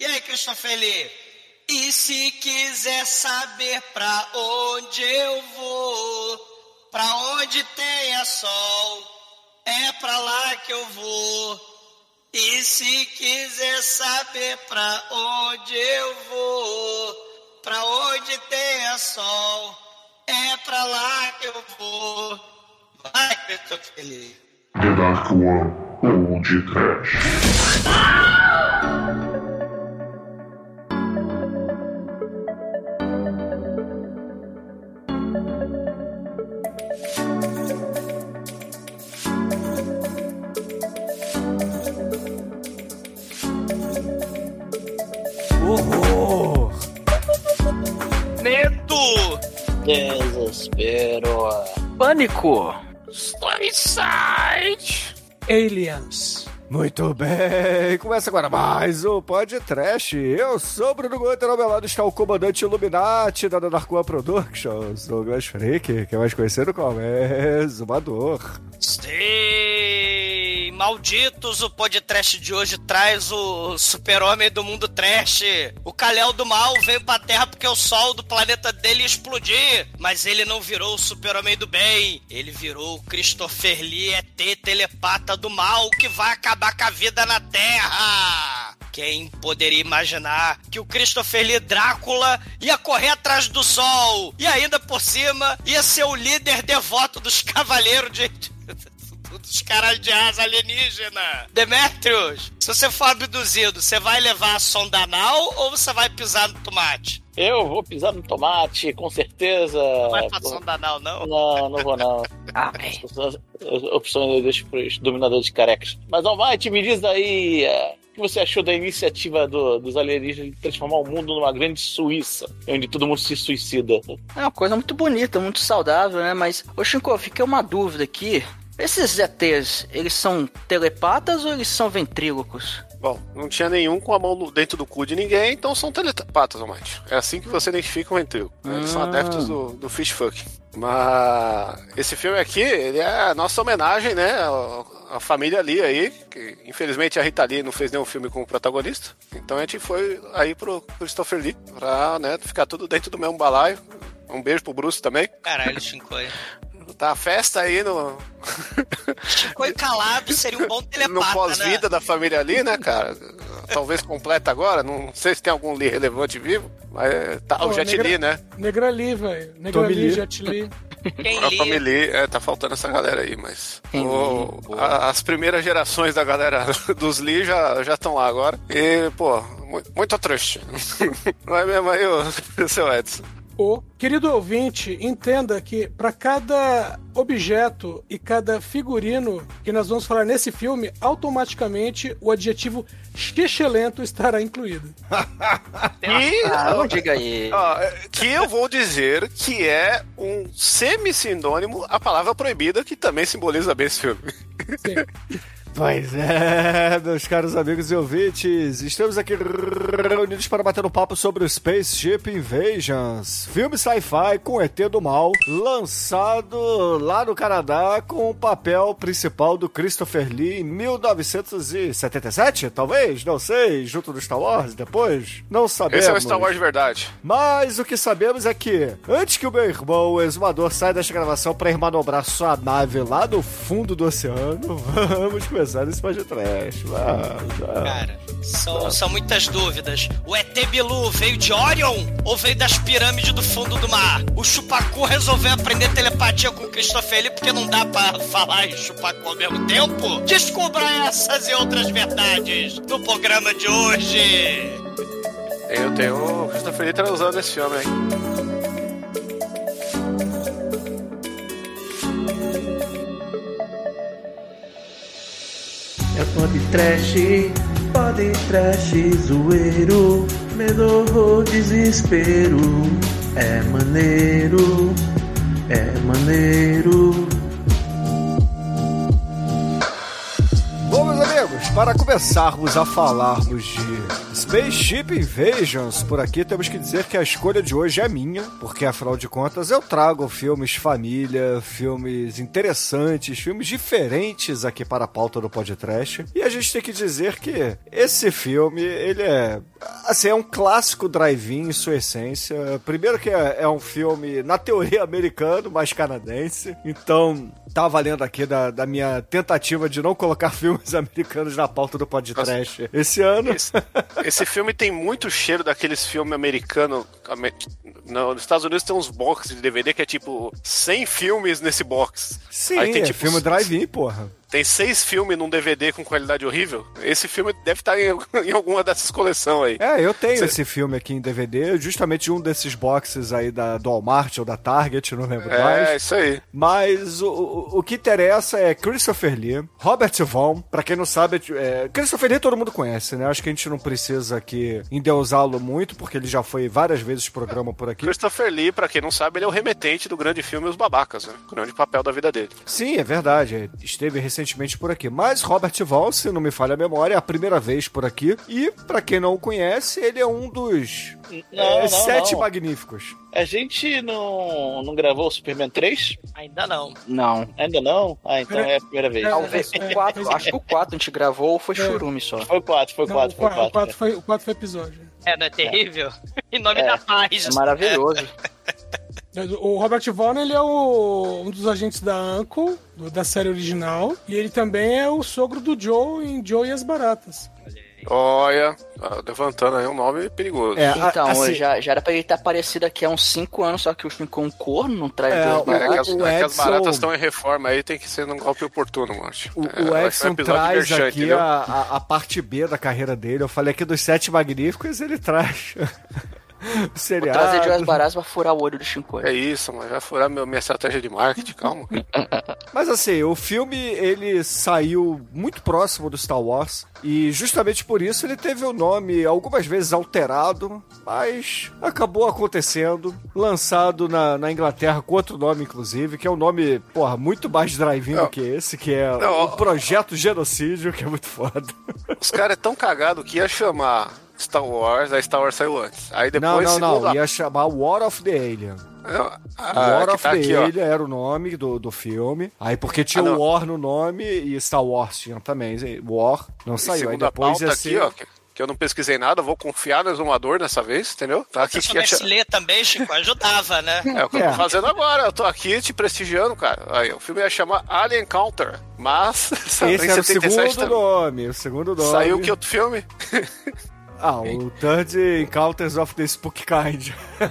E aí, Christopher Lee? E se quiser saber pra onde eu vou, pra onde tenha sol, é pra lá que eu vou. E se quiser saber pra onde eu vou, pra onde tenha sol, é pra lá que eu vou. Vai, Christopher Lee. The Dark One de Trash. Desespero. Pânico! Storyside. Aliens. Muito bem, começa agora mais um Podcast. Eu sou o Bruno Guter, ao meu lado está o comandante Illuminati da Dark One Productions, Douglas Freak, que é mais conhecido como Exumador. Sim! Malditos, o podcast de hoje traz o super-homem do mundo trash. O Kalel do mal veio pra Terra porque o sol do planeta dele ia explodir. Mas ele não virou o super-homem do bem. Ele virou o Christopher Lee ET telepata do mal que vai acabar com a vida na Terra. Quem poderia imaginar que o Christopher Lee Drácula ia correr atrás do sol e ainda por cima ia ser o líder devoto dos cavaleiros de dos caralho de asa alienígena. Demetrius, se você for abduzido, você vai levar a sonda anal ou você vai pisar no tomate? Eu vou pisar no tomate, com certeza. Não vai pra sonda anal, não? Não, não vou não. Amém. As opções eu deixo pros dominadores carecas. Mas Almighty, me diz aí é, o que você achou da iniciativa do- dos alienígenas de transformar o mundo numa grande Suíça, onde todo mundo se suicida. É uma coisa muito bonita, muito saudável, né? Mas, ô Shinko, fiquei uma dúvida aqui. Esses ETs, eles são telepatas ou eles são ventrílocos? Bom, não tinha nenhum com a mão no- dentro do cu de ninguém, então são telepatas, Almighty. É assim que você identifica um ventrilo. Eles são Ah. adeptos do, do fish fuck. Mas esse filme aqui, ele é a nossa homenagem, né? à família Lee aí, que infelizmente a Rita Lee não fez nenhum filme com o protagonista. Então a gente foi aí pro Christopher Lee pra né, ficar tudo dentro do mesmo balaio. Um beijo pro Bruce também. Caralho, Shinkoi. Tá a festa aí no, Shinkoi calado seria um bom no telepata, pós-vida né? da família Lee, né, cara? Talvez completa agora, não sei se tem algum Lee relevante vivo, mas tá, o Pô, Jet negra- Li, né? Negra Lee, velho. Negra Tommy Lee, Lee. Jet Li. Quem A família lê? Lee, é, tá faltando essa galera aí, mas o- Lee? A- as primeiras gerações da galera dos Lee já já estão lá agora. E, pô, mu- muito triste. Não é mesmo aí, o seu Edson? O querido ouvinte, entenda que para cada objeto e cada figurino que nós vamos falar nesse filme, automaticamente o adjetivo xixelento estará incluído. E, Ah, não diga aí. que eu vou dizer que é um semi-sinônimo à palavra proibida, que também simboliza bem esse filme. Sim. Pois é, meus caros amigos e ouvintes, estamos aqui reunidos para bater um papo sobre o Spaceship Invasions, filme sci-fi com ET do mal, lançado lá no Canadá com o papel principal do Christopher Lee em 1977, talvez, não sei, junto do Star Wars depois, não sabemos. Esse é o Star Wars de verdade. Mas o que sabemos é que, antes que o meu irmão, o exumador, saia desta gravação para ir manobrar sua nave lá no fundo do oceano, vamos começar esse podcast. Cara, são, são muitas dúvidas. O ET Bilu veio de Orion ou veio das pirâmides do fundo do mar? O Chupacu resolveu aprender telepatia com o Christopher Lee porque não dá pra falar em Chupacu ao mesmo tempo? Descubra essas e outras verdades no programa de hoje. Eu tenho o Christopher Lee transando nesse filme, hein? Pode trash, pode trash, zoeiro, medo ou desespero. É maneiro, é maneiro. Para começarmos a falarmos de Spaceship Invasions, por aqui temos que dizer que a escolha de hoje é minha, porque afinal de contas eu trago filmes família, filmes interessantes, filmes diferentes aqui para a pauta do podcast. E a gente tem que dizer que esse filme, ele é assim, é um clássico drive-in em sua essência. Primeiro que é, é um filme na teoria americano, mas canadense. Então, tá valendo aqui da, da minha tentativa de não colocar filmes americanos na pauta do podcast esse ano. Esse, esse filme tem muito cheiro daqueles filmes americanos. Nos Estados Unidos tem uns boxes de DVD que é tipo 100 filmes nesse box. Sim, Aí tem, é tipo, filme drive-in, porra. Tem seis filmes num DVD com qualidade horrível. Esse filme deve estar em, em alguma dessas coleções aí. É, eu tenho Cê- esse filme aqui em DVD, justamente um desses boxes aí da, do Walmart ou da Target, não lembro É, mais. isso aí. Mas o, o, o que interessa é Christopher Lee, Robert Vaughn, pra quem não sabe, é, Christopher Lee todo mundo conhece, né? Acho que a gente não precisa aqui endeusá-lo muito, porque ele já foi várias vezes programa por aqui. Christopher Lee, pra quem não sabe, ele é o remetente do grande filme Os Babacas, né? O grande papel da vida dele. Sim, é verdade. é, Esteve recentemente por aqui. Mas Robert Vaughn, se não me falha a memória, é a primeira vez por aqui. E, pra quem não o conhece, ele é um dos Não, é, não, sete não. magníficos. A gente não, não gravou o Superman 3? Ainda não. Não. Ainda não? Ah, então é a primeira vez. É, Talvez é, o 4, é, acho que o 4 a gente gravou ou foi É. churume só. Foi 4, foi Não, 4, o foi 4 4. foi, o 4 foi episódio. É, não é terrível? Em nome É. da paz. É maravilhoso. O Robert Vaughn, ele é o- um dos agentes da Uncle, do- da série original, e ele também é o sogro do Joe em Joe e as Baratas. Olha, tá levantando aí um nome perigoso. É, Então, assim, já, já era pra ele estar aparecido aqui há uns 5 anos, só que o filme com um corno não traz É, o- É, que baratas. as, o é que as Edson- baratas estão em reforma aí, tem que ser num golpe oportuno, mano. O, É, o um Edson episódio traz merchan, aqui a, a, a parte B da carreira dele. Eu falei aqui dos Sete Magníficos, ele traz o Vou seriado. trazer Joyce Baratas pra furar o olho do Shinkoi. É isso, mas vai furar meu, minha estratégia de marketing, calma. Mas assim, o filme ele saiu muito próximo do Star Wars e justamente por isso ele teve o nome algumas vezes alterado, mas acabou acontecendo, lançado na, na Inglaterra com outro nome inclusive, que é um nome, porra, muito mais drive-in do que esse, que é Não, o Projeto Genocídio, que é muito foda. Os caras é tão cagado que ia chamar Star Wars, aí Star Wars saiu antes. Aí Não, depois, não, não, a- ia chamar War of the Alien. Ah, War of tá the aqui, ó. Alien era o nome do, do filme. Aí porque tinha Ah, não. o War no nome e Star Wars tinha também. War não E saiu. Aí a depois ia aqui, ser... ó, que, eu não pesquisei nada, vou confiar no exumador dessa vez, entendeu? Tá aqui Se soubesse ler também, Chico, ajudava, né? É o que eu É. tô fazendo agora, eu tô aqui te prestigiando, cara. Aí, o filme ia chamar Alien Counter, mas saiu Esse era o 77 segundo também. nome. O segundo nome. Saiu que outro filme? Ah, o Third Encounters of the Spook Kind.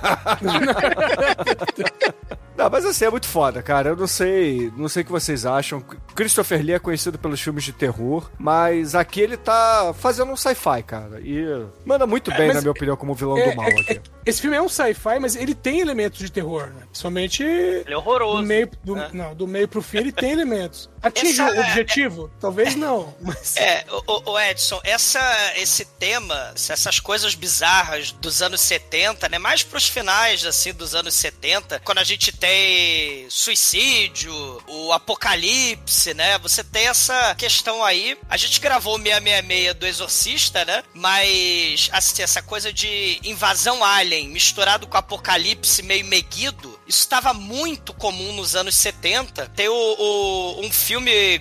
Não, mas assim, é muito foda, cara. Eu não sei, não sei o que vocês acham. Christopher Lee é conhecido pelos filmes de terror, mas aqui ele tá fazendo um sci-fi, cara. E manda muito bem, mas na minha opinião, como vilão É, do mal é- aqui. é- esse filme é um sci-fi, mas ele tem elementos de terror, né? Somente Ele é horroroso. do meio, do, né? não, do meio pro fim ele tem elementos. Atinge Essa- o objetivo? Talvez não, mas... É, o, o Edson, essa, esse tema, essas coisas bizarras dos anos 70, né? Mais pros finais, assim, dos anos 70, quando a gente tem suicídio, o apocalipse, né? Você tem essa questão aí. A gente gravou o 666 do Exorcista, né? Mas, assim, essa coisa de invasão alien misturado com apocalipse meio meguido, isso estava muito comum nos anos 70. Tem o, o- um filme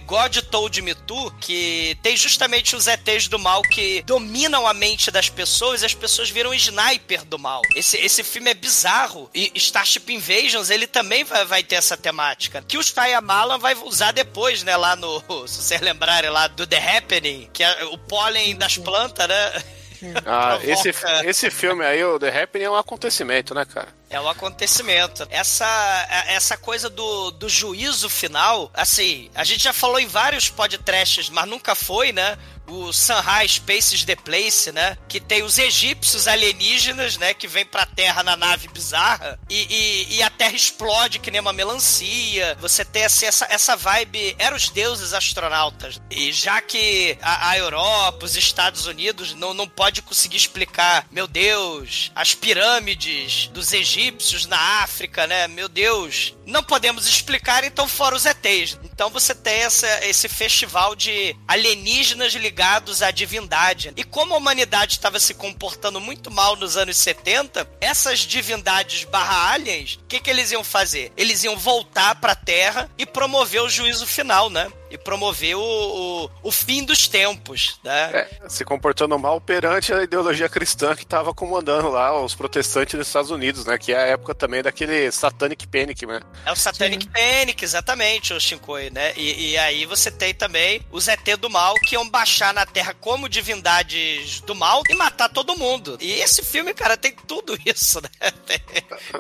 God Told Me To, que tem justamente os ETs do mal que dominam a mente das pessoas e as pessoas viram sniper do mal. Esse, esse filme é bizarro. E Starship Invasions, ele também vai, vai ter essa temática. Que o Shyamalan vai usar depois, né? Lá no... Se vocês lembrarem lá do The Happening, que é o pólen das plantas, né? Ah, Provoca. esse, esse filme aí, o The Happening, é um acontecimento, né, cara? É um acontecimento. Essa, essa coisa do, do juízo final, assim, a gente já falou em vários podcasts, mas nunca foi, né? O Sunrise Spaces The Place, né? Que tem os egípcios alienígenas, né? Que vêm pra Terra na nave bizarra e, e, e a Terra explode que nem uma melancia. Você tem assim, essa, essa vibe. Eram os deuses astronautas. E já que a, a Europa, os Estados Unidos não, não pode conseguir explicar, meu Deus, as pirâmides dos egípcios na África, né? Meu Deus, não podemos explicar, então fora os ETs. Então você tem essa, esse festival de alienígenas ligados à divindade. E como a humanidade estava se comportando muito mal nos anos 70, essas divindades barra aliens, o que, que eles iam fazer? Eles iam voltar pra Terra e promover o juízo final, né? E promover o, o, o fim dos tempos, né? É, se comportando mal perante a ideologia cristã que estava comandando lá os protestantes nos Estados Unidos, né? Que é a época também daquele Satanic Panic, né? É o Satanic Panic, exatamente, o Shinkoi, né? E, e aí você tem também os ET do mal que iam baixar na Terra como divindades do mal e matar todo mundo. E esse filme, cara, tem tudo isso, né?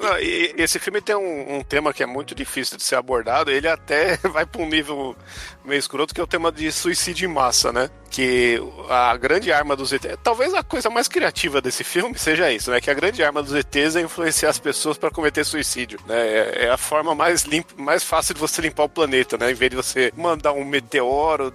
Não, e e esse filme tem um, um tema que é muito difícil de ser abordado. Ele até vai para um nível meio escroto, que é o tema de suicídio em massa, né? Que a grande arma dos ETs. Talvez a coisa mais criativa desse filme seja isso, né? Que a grande arma dos ETs é influenciar as pessoas para cometer suicídio, né? É, é a forma mais, limpa, mais fácil de você limpar o planeta, né? Em vez de você mandar um meteoro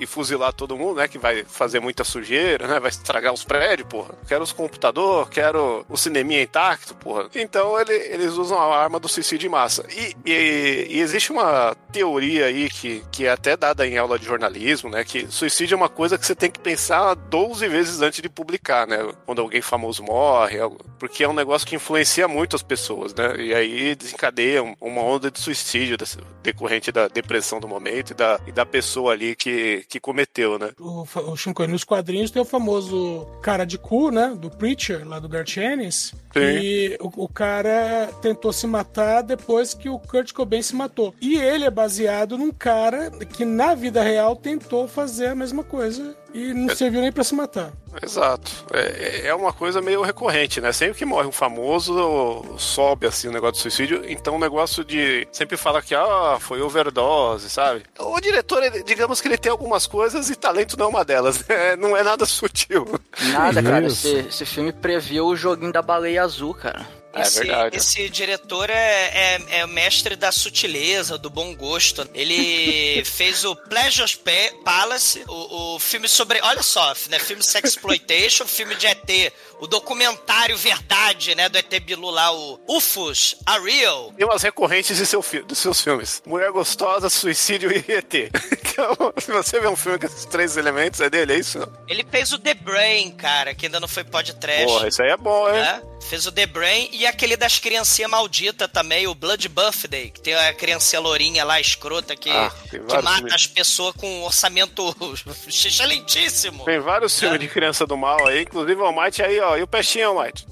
e fuzilar todo mundo, né? Que vai fazer muita sujeira, né? Vai estragar os prédios, porra. Quero os computadores, quero o cineminha intacto, porra. Então ele, eles usam a arma do suicídio em massa. E, e, e existe uma teoria aí que, que é até dada em aula de jornalismo, né? Que suicídio é uma coisa que você tem que pensar 12 vezes antes de publicar, né? Quando alguém famoso morre, porque é um negócio que influencia muito as pessoas, né? E aí desencadeia um- uma onda de suicídio decorrente da depressão do momento e da, e da pessoa ali que, que cometeu, né? O, o Shinkoi, nos quadrinhos tem o famoso cara de cu, né? Do Preacher, lá do Garth Ennis. Sim. E o, o cara tentou se matar depois que o Kurt Cobain se matou. E ele é baseado num cara que na vida real tentou fazer a mesma coisa e não serviu nem pra se matar. Exato. É, é uma coisa meio recorrente, né? Sempre que morre um famoso, sobe assim o negócio do suicídio. Então o negócio de sempre fala que ah, foi overdose, sabe? O diretor, ele- digamos que ele tem algumas coisas e talento não é uma delas. né? não é nada sutil. Nada, cara. Esse, esse filme previu o joguinho da baleia azul, cara. É Esse, verdade. esse diretor é, é, é o mestre da sutileza, do bom gosto. Ele fez o Pleasure Pa- Palace, o, o filme sobre. Olha só, né? Filme Sexploitation, filme de ET, o documentário Verdade, né? Do ET Bilu lá, o UFOs, A Real. Tem umas recorrentes de seu dos seus filmes: Mulher Gostosa, Suicídio e ET. Então, se você vê um filme com esses três elementos, é dele, é isso? Ele fez o The Brain, cara, que ainda não foi podcast. Porra, isso aí é bom, hein? né? Fez o The Brain e aquele das criancinhas malditas também, o Blood Birthday, que tem a criancinha lourinha lá, escrota, que, Ah, que mata filmes. as pessoas com um orçamento excelentíssimo. Tem vários filmes de criança do mal aí, inclusive o Almighty aí, ó. E o Peixinho, Almighty?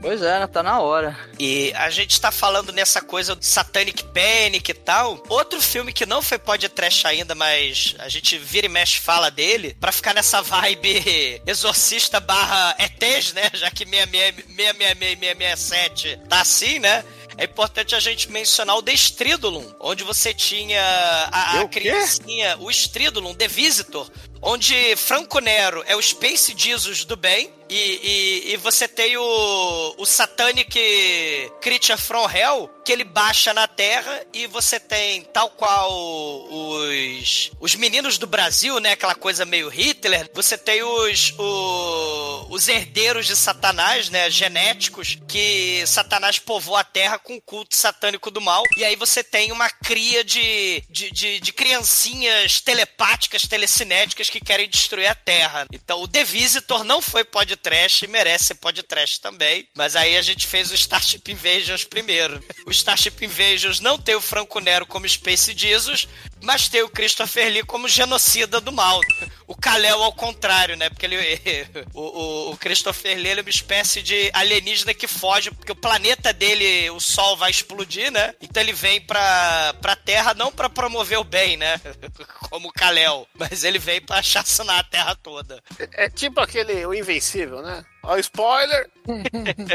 Pois é, né? Tá na hora. E a gente tá falando nessa coisa do Satanic Panic e tal. Outro filme que não foi podcast ainda, mas a gente vira e mexe fala dele, pra ficar nessa vibe exorcista barra ETs, né? Já que 666 tá assim, né? É importante a gente mencionar o The Stridulum, onde você tinha a, a criancinha, o Stridulum, The Visitor, onde Franco Nero é o Space Jesus do bem, e, e, e você tem o, o Satanic Creature from Hell, que ele baixa na Terra, e você tem, tal qual os, os meninos do Brasil, né? Aquela coisa meio Hitler, você tem os, o- os herdeiros de Satanás, né? Genéticos, que Satanás povoa a Terra com o culto satânico do mal, e aí você tem uma cria de, de, de, de criancinhas telepáticas, telecinéticas que querem destruir a Terra. Então o The Visitor não foi podcast e merece ser podcast também, mas aí a gente fez o Starship Invasions primeiro. O Starship Invasions não tem o Franco Nero como Space Jesus, mas tem o Christopher Lee como genocida do mal. O Kal-El ao contrário, né? Porque ele, o, o, Christopher Lee ele é uma espécie de alienígena que foge, porque o planeta dele, o Sol vai explodir, né? Então ele vem pra, pra Terra não pra promover o bem, né? Como o Kal-El, mas ele vem pra chacinar a Terra toda. É tipo aquele, o Invencível, né? Ó, spoiler!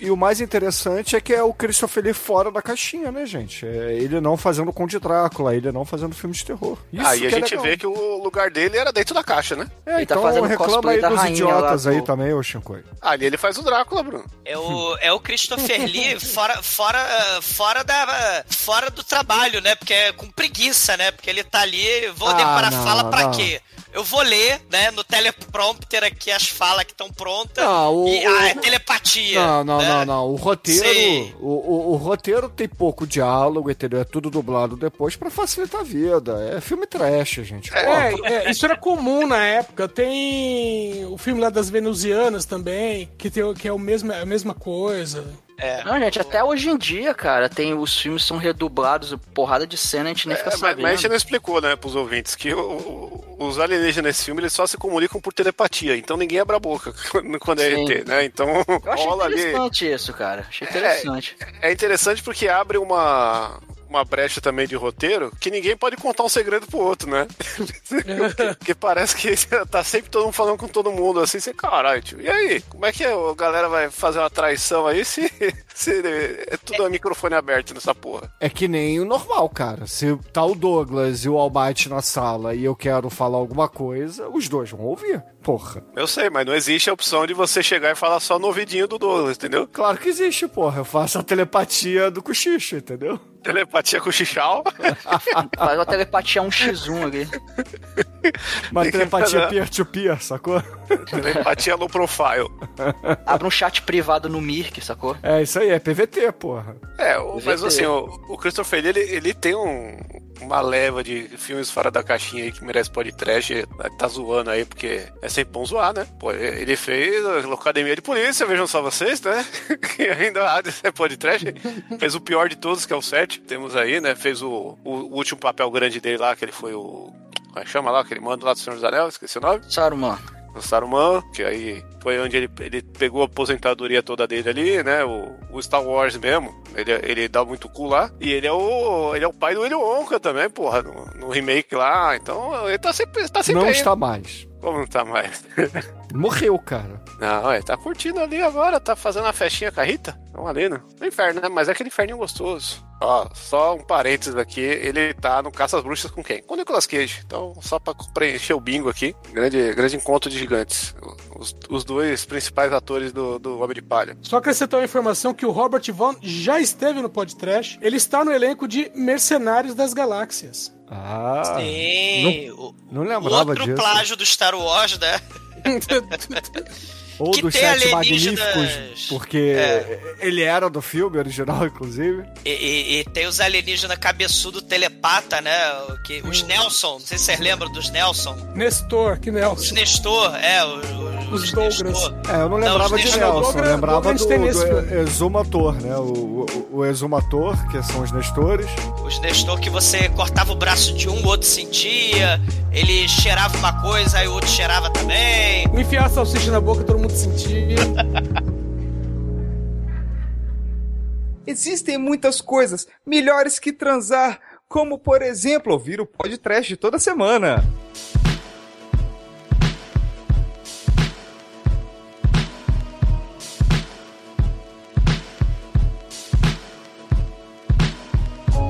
E o mais interessante é que é o Christopher Lee fora da caixinha, né, gente? É ele não fazendo Conde Drácula, ele não fazendo filme de terror. Isso aí a que é gente legal. vê que o lugar dele era dentro da caixa, né? É, Ele tá então fazendo reclama aí da dos idiotas lá aí do- também, ô Shinkoi. Ali ele faz o Drácula, Bruno. É o, é o Christopher Lee fora, fora, fora, da, fora do trabalho, né? Porque é com preguiça, né? Porque ele tá ali, vou Ah, decorar não, fala pra não. quê? Eu vou ler, né, no teleprompter aqui as falas que estão prontas. Não, o- e, ah, é o- telepatia. Não, não, né? não, não. O roteiro. O, o, o roteiro tem pouco diálogo, entendeu? É tudo dublado depois pra facilitar a vida. É filme trash, gente. É, é, isso era comum na época. Tem o filme lá das venusianas também, que, tem, o- que é o mesmo, a mesma coisa. Não, gente, até hoje em dia, cara, tem os filmes são redublados, porrada de cena, a gente nem fica É, mas, sabendo. mas a gente não explicou, né, pros ouvintes, que o- o- os alienígenas nesse filme eles só se comunicam por telepatia, então ninguém abre a boca quando, é Sim. ET, né? Então Eu achei rola ali. interessante isso, cara. Achei interessante. É interessante porque abre uma, uma brecha também de roteiro que ninguém pode contar um segredo pro outro, né? Porque parece que tá sempre todo mundo falando com todo mundo, assim, você, caralho, tio, e aí? Como é que a galera vai fazer uma traição aí se, se é tudo a microfone aberto nessa porra? É que nem o normal, cara. Se tá o Douglas e o Almighty na sala e eu quero falar alguma coisa, os dois vão ouvir. Porra. Eu sei, mas não existe a opção de você chegar e falar só no ouvidinho do Douglas, entendeu? Claro que existe, porra. Eu faço a telepatia do cochicho, entendeu? Telepatia com o Chichal. Faz uma telepatia 1x1 ali. Uma telepatia peer-to-peer, sacou? Telepatia low profile. Abre um chat privado no Mirk, sacou? É isso aí, é PVT, porra. É, o- mas VT. assim, o, o Christopher Lee, ele, ele tem um- uma leva de filmes fora da caixinha aí que merece podcast. Tá zoando aí, porque é sempre bom zoar, né? Pô, ele fez a Academia de Polícia, vejam só vocês, né? que ainda há de ser podcast. Fez o pior de todos, que é o 7. Temos aí, né? Fez o, o, o último papel grande dele lá, que ele foi o. Como é que chama lá? Aquele mando lá do Senhor dos Anéis, esqueci o nome. Saruman. o Saruman, que aí foi onde ele, ele pegou a aposentadoria toda dele ali, né? O, o Star Wars mesmo. Ele, ele dá muito cu lá. E ele é o. Ele é o pai do William Wonka também, porra, no, no remake lá. Então ele tá sempre, tá sempre Não aí. está mais. Como não tá mais? Morreu, cara. Não, é, tá curtindo ali agora, tá fazendo a festinha com a Rita. Vamos ali, né? No inferno, né? Mas é aquele inferninho gostoso. Ó, só um parênteses aqui, ele tá no Caça às Bruxas com quem? Com o Nicolas Cage. Então, só pra preencher o bingo aqui, grande, grande encontro de gigantes. Os, os dois principais atores do, do Homem de Palha. Só acrescentar uma informação que o Robert Vaughn já esteve no podcast. Ele está no elenco de Mercenários das Galáxias. Ah. Sim. o- Não lembrava Outro disso. plágio do Star Wars, né? Ou que dos tem Sete alienígenas- Magníficos, porque É. ele era do filme original, inclusive. E, e- e tem os alienígenas cabeçudo telepata, né? Que, os Nelson, não sei se vocês lembram dos Nelson. Nestor, que Os Nelson. Nestor, é, os, Os Douglas. É, eu não Não, lembrava os de Nelson, eu Douglas- lembrava Douglas do, do filme. Exumator, né? O, o, o Exumator, que são os Nestores. Os Nestor que você cortava o braço de um, o outro sentia. Ele cheirava uma coisa, aí o outro cheirava também. Enfiar a salsicha na boca, todo mundo sentia. Existem muitas coisas melhores que transar, como por exemplo ouvir o podcast toda semana.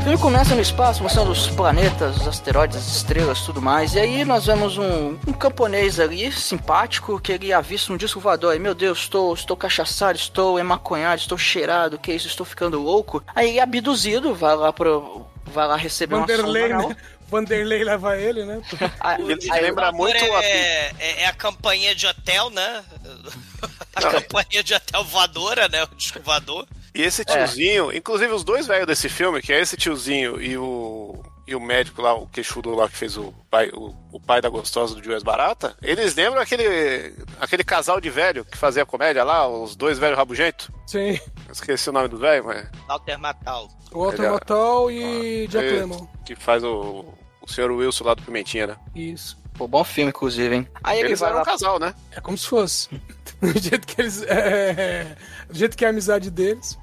Filme começa no espaço, mostrando os planetas, os asteroides, as estrelas, tudo mais. E aí nós vemos um, um camponês ali, simpático, que ele avista um disco voador. Aí, meu Deus, estou, estou cachaçado, estou emaconhado, estou cheirado, que isso, estou ficando louco. Aí ele é abduzido, vai lá pro... Vai lá receber uma Vanderlei, sonda anal. né? Vanderlei leva ele, né? Aí- Ele aí- lembra muito a. é, é, é a campanha de hotel, né? A campanha de hotel voadora, né? O disco voador. E esse tiozinho, inclusive os dois velhos desse filme, que é esse tiozinho e o. E o médico lá, o queixudo lá que fez o pai, o, o pai da gostosa do Juiz Barata, eles lembram aquele, aquele casal de velho que fazia comédia lá, os dois velhos rabugentos? Sim. Esqueci o nome do velho, mas. Walter Matal. O Walter Legal. Matthau e Jack é, Lemmon. Que faz o, o senhor Wilson lá do Pimentinha, né? Isso. Pô, bom filme, inclusive, hein? Aí ele Eles eram um lá... casal, né? É como se fosse. Do jeito que eles. É, do jeito que é a amizade deles.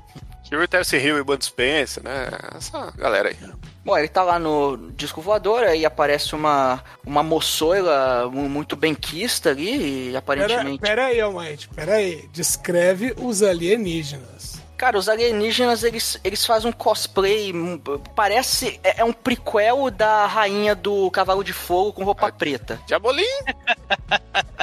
Steve Terce Hill e Bud Spencer, né? Essa galera aí. Bom, ele tá lá no disco voador, aí aparece uma, uma moçoila mu- muito benquista ali, e Pera, aparentemente... pera aí, Almighty. Pera aí. Descreve os alienígenas. Cara, os alienígenas, eles, eles fazem um cosplay, hum, parece, é, é um prequel da rainha do Cavalo de Fogo com roupa preta. Diabolim!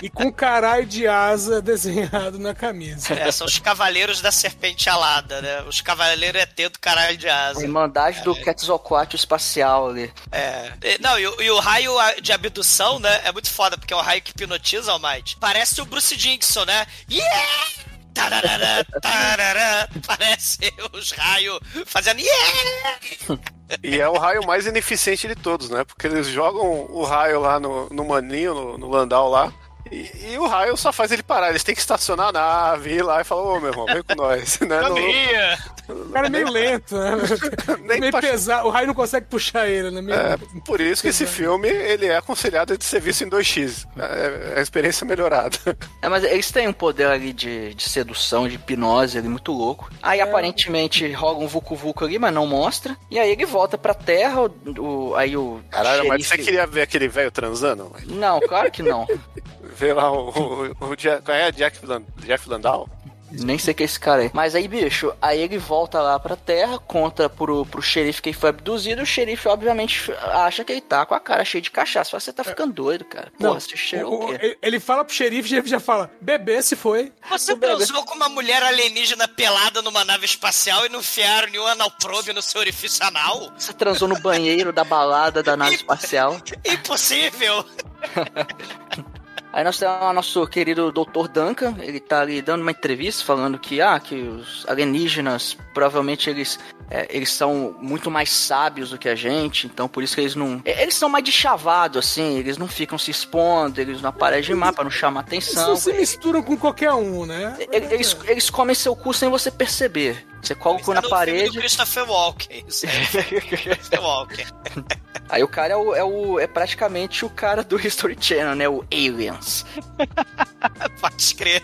E com caralho de asa desenhado na camisa. É, são os cavaleiros da serpente alada, né? Os cavaleiros ET do caralho de A asa. Irmandade do Quetzalcoatl espacial ali. É. Não, e, o- e o raio a- de abdução, né? É muito foda, porque é o raio que hipnotiza, Almighty. Parece o Bruce Dickinson, né? Yeah! Tararara, tarará. Parece os raios fazendo yeah! E é o raio mais ineficiente de todos, né? Porque eles jogam o raio lá no, no maninho, no, no Landau lá. E, e o raio só faz ele parar. Eles têm que estacionar a nave, ir lá e falar, ô meu irmão, vem com nós. né? Não-! O cara é meio lento, né? Nem meio pra- pesado. O raio não consegue puxar ele, né? Meio... É, por isso que esse filme ele é aconselhado de ser visto em 2x. É, é a experiência melhorada. É, mas eles têm um poder ali de, de sedução, de hipnose ali, muito louco. Aí aparentemente rola um Vucu Vucu ali, mas não mostra. E aí ele volta pra Terra, o, o- aí o. Caralho, mas você xerife- queria ver aquele velho transando? Não, claro que não. Vê lá o, o, o Jack, qual é Jack Lan- Jeff Landau? Nem sei que é esse cara aí. Mas aí, bicho, aí ele volta lá pra terra, conta pro, pro xerife que ele foi abduzido. E o xerife, obviamente, acha que ele tá com a cara cheia de cachaça. Fala, você tá ficando doido, cara. Porra, você cheirou o- o o- quê? ele fala pro xerife, o xerife já fala: bebê se foi. Você transou com uma mulher alienígena pelada numa nave espacial e não enfiaram nenhum anal-probe no seu orifício anal? Você transou no banheiro da balada da nave espacial. Impossível! Aí nós temos o nosso querido Dr. Duncan, ele tá ali dando uma entrevista falando que, ah, que os alienígenas, provavelmente eles, é, eles são muito mais sábios do que a gente, então por isso que eles não... é, Eles são mais de chavado, assim, eles não ficam se expondo, eles não aparecem de mar pra não chamar Eles atenção. não se misturam com qualquer um, né? E- Eles, eles comem seu cu sem você perceber. Você coloca o cu na no filme do parede... Christopher Walken. Isso aí. Christopher Walken. Aí o cara é, o, é, o, é praticamente o cara do History Channel, né? O Aliens. Pode crer.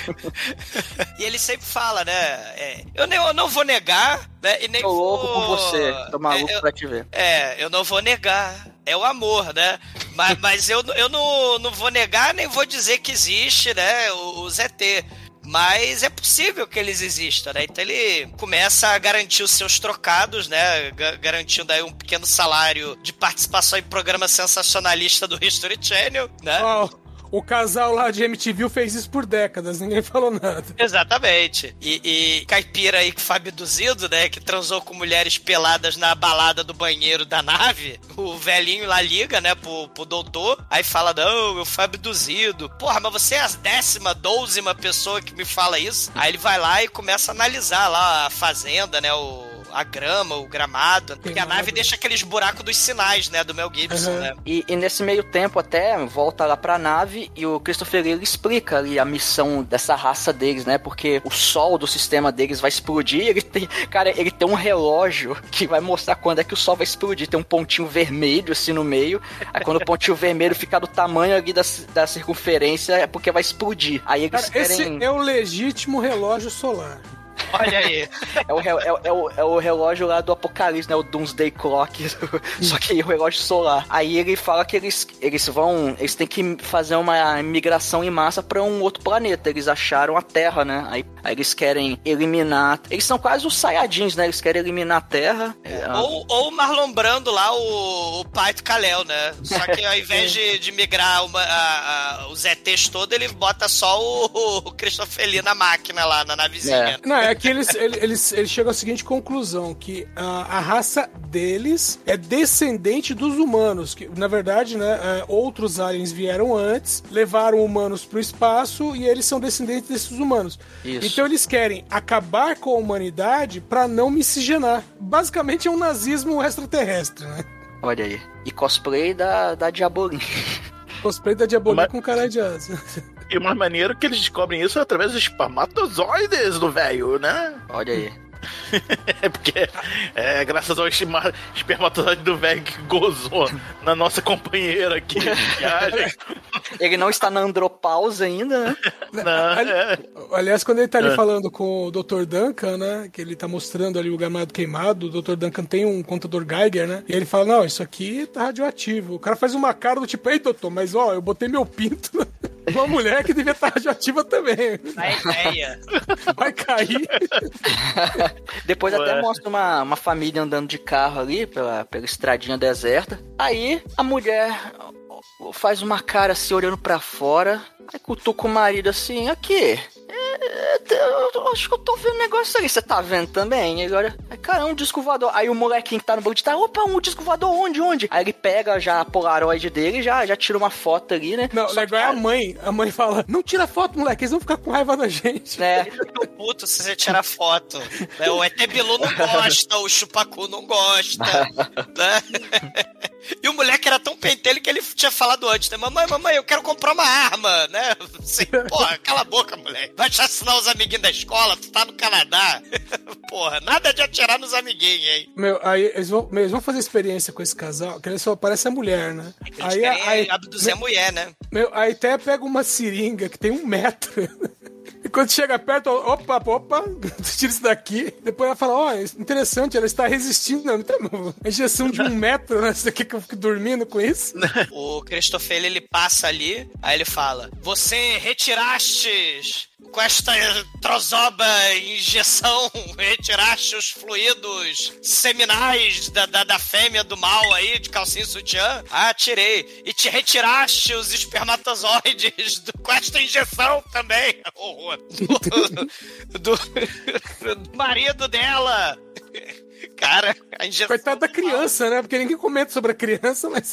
e ele sempre fala, né? é, eu, nem, eu não vou negar, né? E nem Tô louco vou... por você, tô maluco É, eu- pra te ver. É, eu não vou negar. É o amor, né? Mas, mas eu, eu não, não vou negar, nem vou dizer que existe, né? O, o ZT. Mas é possível que eles existam, né? Então ele começa a garantir os seus trocados, né? Ga- Garantindo aí um pequeno salário de participação em programa sensacionalista do History Channel, né? Ó, o casal lá de MTV fez isso por décadas, ninguém falou nada. Exatamente. E, e caipira aí que foi abduzido, né? Que transou com mulheres peladas na balada do banheiro da nave. O velhinho lá liga, né, pro, pro doutor. Aí fala: Não, eu fui abduzido. Porra, mas você é a décima, douzima pessoa que me fala isso. Aí ele vai lá e começa a analisar lá a fazenda, né? O. A grama, o gramado. Porque a nave deixa aqueles buracos dos sinais, né? Do Mel Gibson, Uhum. né? E, e nesse meio tempo até volta lá pra nave e o Christopher ele explica ali a missão dessa raça deles, né? Porque o sol do sistema deles vai explodir. Ele tem, cara, ele tem um relógio que vai mostrar quando é que o sol vai explodir. Tem um pontinho vermelho assim no meio. Aí quando o pontinho vermelho ficar do tamanho ali da, da circunferência é porque vai explodir. Aí eles Cara, esse querem. é o legítimo relógio solar. Olha aí. É o, é, é o, é o relógio lá do Apocalipse, né? O Doomsday Clock. Só que o relógio solar. Aí ele fala que eles, eles vão. Eles têm que fazer uma migração em massa pra um outro planeta. Eles acharam a Terra, né? Aí, aí eles querem eliminar. Eles são quase os Saiyajins, né? Eles querem eliminar a Terra. É, Ou, ou o Marlon Brando lá, o, o pai do Kalel, né? Só que ao invés de, de migrar uma- a- a- os ETs todo, ele bota só o, o Christopher Lee na máquina lá, na navezinha. Não, é que eles, eles, eles, chegam à seguinte conclusão: que a, a raça deles é descendente dos humanos. Que, na verdade, né, é, outros aliens vieram antes, levaram humanos pro espaço e eles são descendentes desses humanos. Isso. Então eles querem acabar com a humanidade pra não miscigenar. Basicamente é um nazismo extraterrestre, né? Olha aí. E cosplay da, da Diabolim. Cosplay da Diabolia Mas- com cara de asa. E o mais maneiro é que eles descobrem isso através dos espermatozoides do velho, né? Olha aí. É porque é graças ao espermatozoide do velho que gozou na nossa companheira aqui de viagem. Ele não está na andropausa ainda, né? Não, Ali- é. Aliás, quando ele tá ali É. falando com o Dr. Duncan, né? Que ele tá mostrando ali o gramado queimado, o Dr. Duncan tem um contador Geiger, né? E ele fala: Não, isso aqui tá radioativo. O cara faz uma cara do tipo, ei, doutor, mas ó, eu botei meu pinto Uma mulher que devia estar radioativa também. A ideia. Vai cair. Depois Ué. até mostra uma, uma família andando de carro ali pela, pela estradinha deserta. Aí a mulher faz uma cara assim, olhando pra fora. Aí cutuca o marido assim, aqui. é, é, eu acho que eu tô vendo um negócio ali. Você tá vendo também? E agora, aí, cara, um disco voador. Aí o molequinho que tá no banco de trás, opa, um disco voador, onde, onde? Aí ele pega já a Polaroid dele e já, já tira uma foto ali, né? Não, o Só legal é a mãe. A mãe fala: Não tira foto, moleque, eles vão ficar com raiva da gente. É, Fica puto se você tirar foto. né? O ET Bilu não gosta, o Chupacu não gosta. né? E o moleque era tão pentelho que ele tinha falado antes, né? Mamãe, mamãe, eu quero comprar uma arma, né? Assim, porra, cala a boca, moleque. Vai assassinar os amiguinhos da escola, tu tá no Canadá. Porra, nada de atirar nos amiguinhos, hein? Meu, aí eles vão, meu, eles vão fazer experiência com esse casal, que ele só parece a mulher, né? Eles Aí, querem aí, abduzir a mulher, né? meu, aí até pega uma seringa que tem um metro. Quando chega perto, opa, opa, tira isso daqui. Depois ela fala, ó, interessante, ela está resistindo. Não, tem uma injeção de um metro, né? Você quer que eu fique dormindo com isso? O Christopher, ele passa ali, aí ele fala: Você retiraste com esta trozoba injeção, retiraste os fluidos seminais da, da, da fêmea do mal aí, de calcinha sutiã? Ah, tirei. E te retiraste os espermatozoides do, com esta injeção também. Do, do, do marido dela. Cara, a injeção. Coitado da criança, né? Porque ninguém comenta sobre a criança, mas.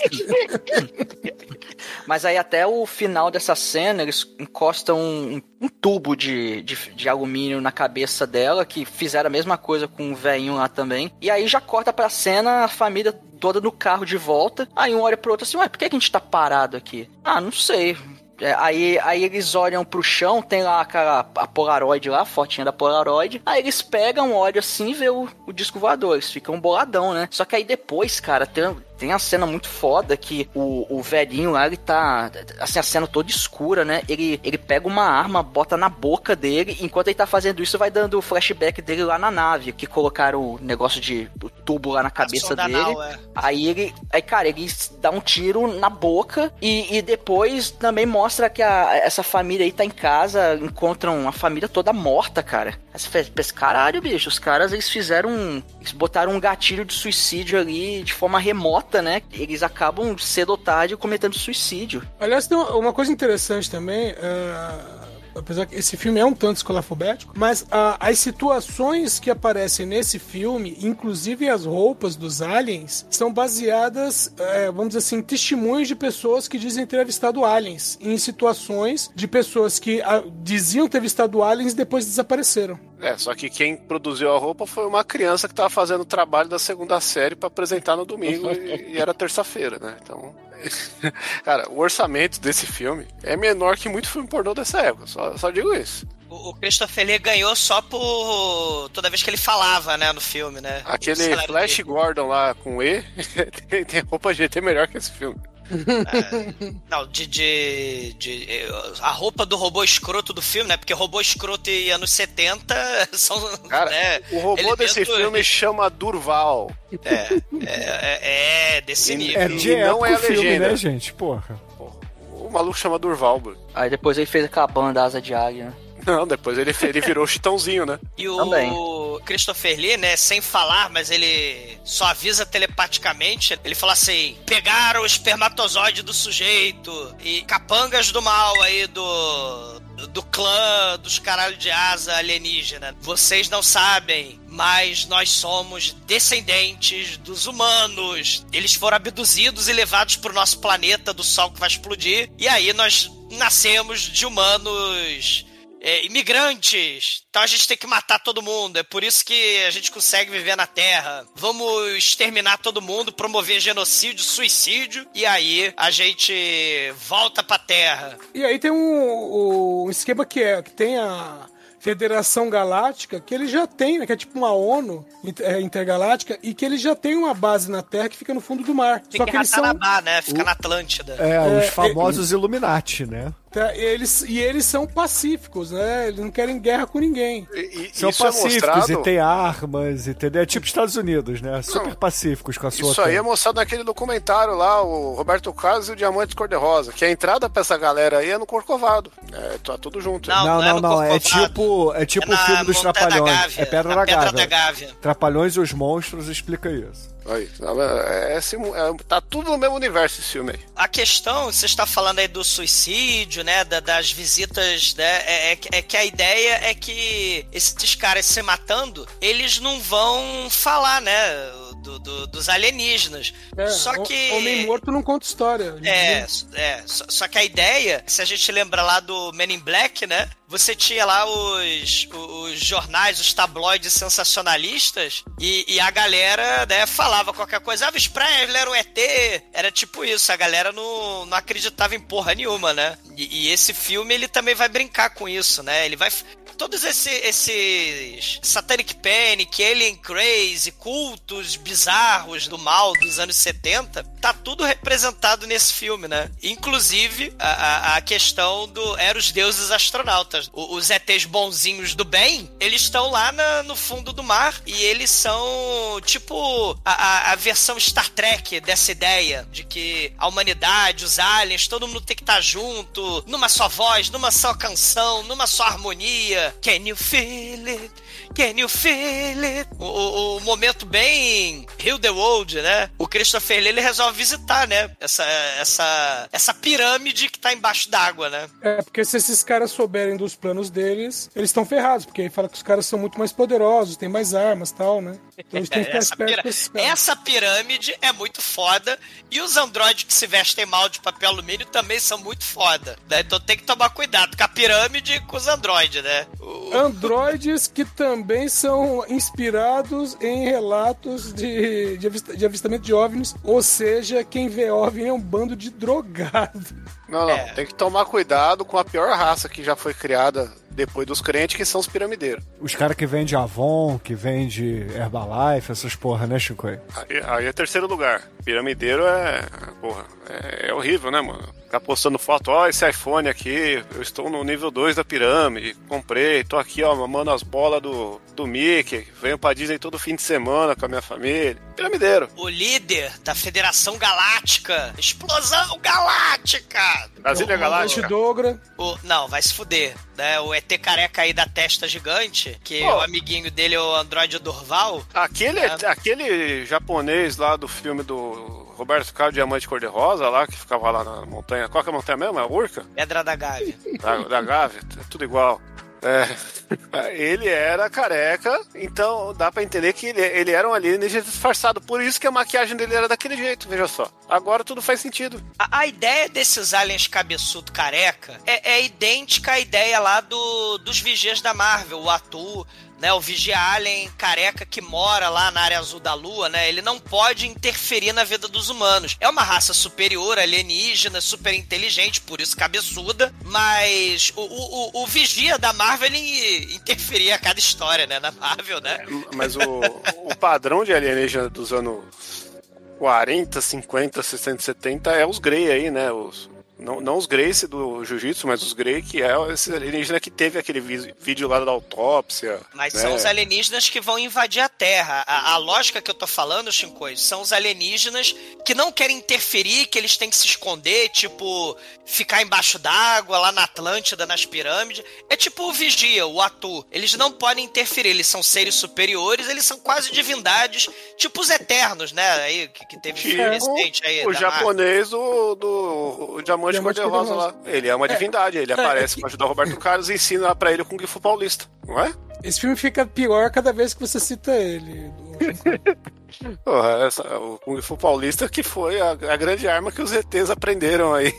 Mas aí até o final dessa cena, eles encostam um, um tubo de, de, de alumínio na cabeça dela, que fizeram a mesma coisa com o velhinho lá também. E aí já corta pra cena a família toda no carro de volta. Aí um olha pro outro assim, ué, por que, que a gente tá parado aqui? Ah, não sei. É, aí, aí eles olham pro chão, tem lá aquela a Polaroid lá, a fotinha da Polaroid. Aí eles pegam, olham assim e vê o, o disco voador. Eles ficam boladão, né? Só que aí depois, cara, tem, tem a cena muito foda que o, o velhinho lá, ele tá. Assim, a cena toda escura, né? Ele, ele pega uma arma, bota na boca dele. Enquanto ele tá fazendo isso, vai dando o flashback dele lá na nave, que colocaram o negócio de o tubo lá na cabeça dele. anal, é. Aí ele. Aí, cara, ele dá um tiro na boca e, e depois também mostra que a- essa família aí tá em casa, encontram a família toda morta, cara. Aí você fez, pensa, caralho, bicho, os caras eles fizeram. Eles botaram um gatilho de suicídio ali de forma remota, né? Eles acabam cedo ou tarde cometendo suicídio. Aliás, tem uma, coisa interessante também. é, Apesar que esse filme é um tanto escolafobético, mas ah, as situações que aparecem nesse filme, inclusive as roupas dos aliens, são baseadas, é, vamos dizer assim, em testemunhos de pessoas que dizem ter avistado aliens, em situações de pessoas que ah, diziam ter avistado aliens e depois desapareceram. É, só que quem produziu a roupa foi uma criança que tava fazendo o trabalho da segunda série pra apresentar no domingo e, e era terça-feira, né? Então. Cara, o orçamento desse filme é menor que muito filme pornô dessa época, só, só digo isso. O, o Christopher Lee ganhou só por. toda vez que ele falava, né, no filme, né? Aquele Flash dele. Gordon lá com E tem, tem roupa GT melhor que esse filme. Não, de, de, de- A roupa do robô escroto do filme, né? Porque robô escroto e anos 70 são. Cara, né, o robô desse filme chama Durval. É, é, é desse nível. É E de não época é a o filme, legenda. né, gente? Porra. O maluco chama Durval, Bruno. Aí depois ele fez aquela banda Asa de Águia, né? Não, depois ele, ele virou chitãozinho, né? E o Também. Christopher Lee, né, sem falar, mas ele só avisa telepaticamente, ele fala assim: pegaram o espermatozoide do sujeito e capangas do mal aí do. Do clã dos caralho de asa alienígena. Vocês não sabem, mas nós somos descendentes dos humanos. Eles foram abduzidos e levados pro nosso planeta do Sol que vai explodir. E aí nós nascemos de humanos é, imigrantes. Então a gente tem que matar todo mundo. É por isso que a gente consegue viver na Terra. Vamos exterminar todo mundo, promover genocídio, suicídio. E aí a gente volta pra Terra. E aí tem um, um esquema que é que tem a Federação Galáctica, que ele já tem, né, que é tipo uma ONU é, intergaláctica, e que ele já tem uma base na Terra que fica no fundo do mar. Só Fica que em são. Ratanabá, né? Fica na Atlântida. É, É, os famosos Illuminati, né? Tá, e eles, e eles são pacíficos, né? Eles não querem guerra com ninguém. E, e São isso é pacíficos mostrado... e tem armas, entendeu? É tipo Estados Unidos, né? Super pacíficos com a sua Isso aí é mostrado naquele documentário lá, o Roberto Carlos e o Diamante Cor-de-Rosa, que a entrada pra essa galera aí é no Corcovado. É, tá tudo junto. Não, Não, não é não, não. É tipo, é tipo É o filme dos Trapalhões. Gávea, é Pedra na da Pedra Gávea. da Gávea. Trapalhões e os Monstros explica isso. Aí, é, simu- é, tá tudo no mesmo universo esse filme aí. A questão, você está falando aí do suicídio, né? da- das visitas, né? É, é é que a ideia é que esses caras se matando, eles não vão falar, né? Do- do- dos alienígenas. É, Só que. Homem morto não conta história. É, é. Só, só que a ideia, se a gente lembra lá do Men in Black, né? Você tinha lá os, os jornais, os tabloides sensacionalistas e, e a galera, né, falava qualquer coisa. Ah, Elvis Presley era um ET. Era tipo isso, a galera não, não acreditava em porra nenhuma, né? E, e esse filme, ele também vai brincar com isso, né? Ele vai... Todos esse- esses Satanic Panic, Alien Crazy, cultos bizarros do mal dos anos 70, tá tudo representado nesse filme, né? Inclusive a, a- questão do eram os deuses astronautas. O- os ETs bonzinhos do bem, eles estão lá na- no fundo do mar e eles são tipo a, a- a versão Star Trek dessa ideia de que a humanidade, os aliens, todo mundo tem que estar junto, numa só voz, numa só canção, numa só harmonia. Can you feel it? Can you feel it? O, o- o momento bem Heal the World, né? O Christopher Lee, ele resolve visitar, né? Essa, essa, essa pirâmide que tá embaixo d'água, né? É, porque se esses caras souberem dos planos deles, eles estão ferrados, porque aí fala que os caras são muito mais poderosos, têm mais armas e tal, né? Então eles têm que essa, pira- essa pirâmide é muito foda e os androides que se vestem mal de papel alumínio também são muito foda. Né? Então tem que tomar cuidado com a pirâmide e com os androides, né? O- Androides que também são inspirados em relatos de, de, avista- de avistamento de OVNIs, ou seja, quem vê OVNI é um bando de drogado. Não, não. É. Tem que tomar cuidado com a pior raça que já foi criada depois dos crentes, que são os piramideiros. Os caras que vendem Avon, que vende Herbalife, essas porra, né, Chico? Aí, aí é terceiro lugar. Piramideiro é. Porra, é, é horrível, né, mano? Ficar postando foto, ó, esse iPhone aqui, eu estou no nível 2 da pirâmide, comprei, tô aqui, ó, mamando as bolas do, do Mickey, venho pra Disney todo fim de semana com a minha família. Piramideiro. O líder da Federação Galáctica. Explosão Galáctica! Brasília O Galáctica. Dogra. O, não, vai se fuder. Né? O ET careca aí da testa gigante, que Pô. o amiguinho dele é o Android Durval. Aquele, É. aquele japonês lá do filme do Roberto Carlos Diamante Cor-de-Rosa lá, que ficava lá na montanha. Qual que é a montanha mesmo? É a Urca? Pedra da Gávea. Da, da Gávea, é tudo igual. É, ele era careca, então dá pra entender que ele, ele era um alienígena disfarçado. Por isso que a maquiagem dele era daquele jeito, veja só. Agora tudo faz sentido. A, a ideia desses aliens cabeçudo careca é, é idêntica à ideia lá do, dos vigias da Marvel, o Atu, né? O vigia alien careca que mora lá na área azul da lua, né? Ele não pode interferir na vida dos humanos. É uma raça superior, alienígena, super inteligente, por isso cabeçuda, mas o, o, o- vigia da Marvel, ele interferia a cada história, né? Na Marvel, né? Mas o, o padrão de alienígena dos anos 40, 50, 60, 70 é os Grey aí, né? Os, não, não os Grace do Jiu-Jitsu, mas os Grey, que é esse alienígena que teve aquele vídeo lá da autópsia. Mas né? são os alienígenas que vão invadir a Terra. A, a lógica que eu tô falando, Shinkoi, são os alienígenas que não querem interferir, que eles têm que se esconder, tipo, ficar embaixo d'água, lá na Atlântida, nas pirâmides. É tipo o Vigia, o Atu. Eles não podem interferir, eles são seres superiores, eles são quase divindades, tipo os Eternos, né? Aí, que, que teve É, recente aí. O japonês do, do o Diamante Diamante Cor-de-Rosa lá. Ele é uma divindade, ele aparece que- pra ajudar o Roberto Carlos e ensina pra ele o Kung Fu Paulista, não é? Esse filme fica pior cada vez que você cita ele. Porra, essa- o Kung Fu Paulista que foi a, a grande arma que os ETs aprenderam aí.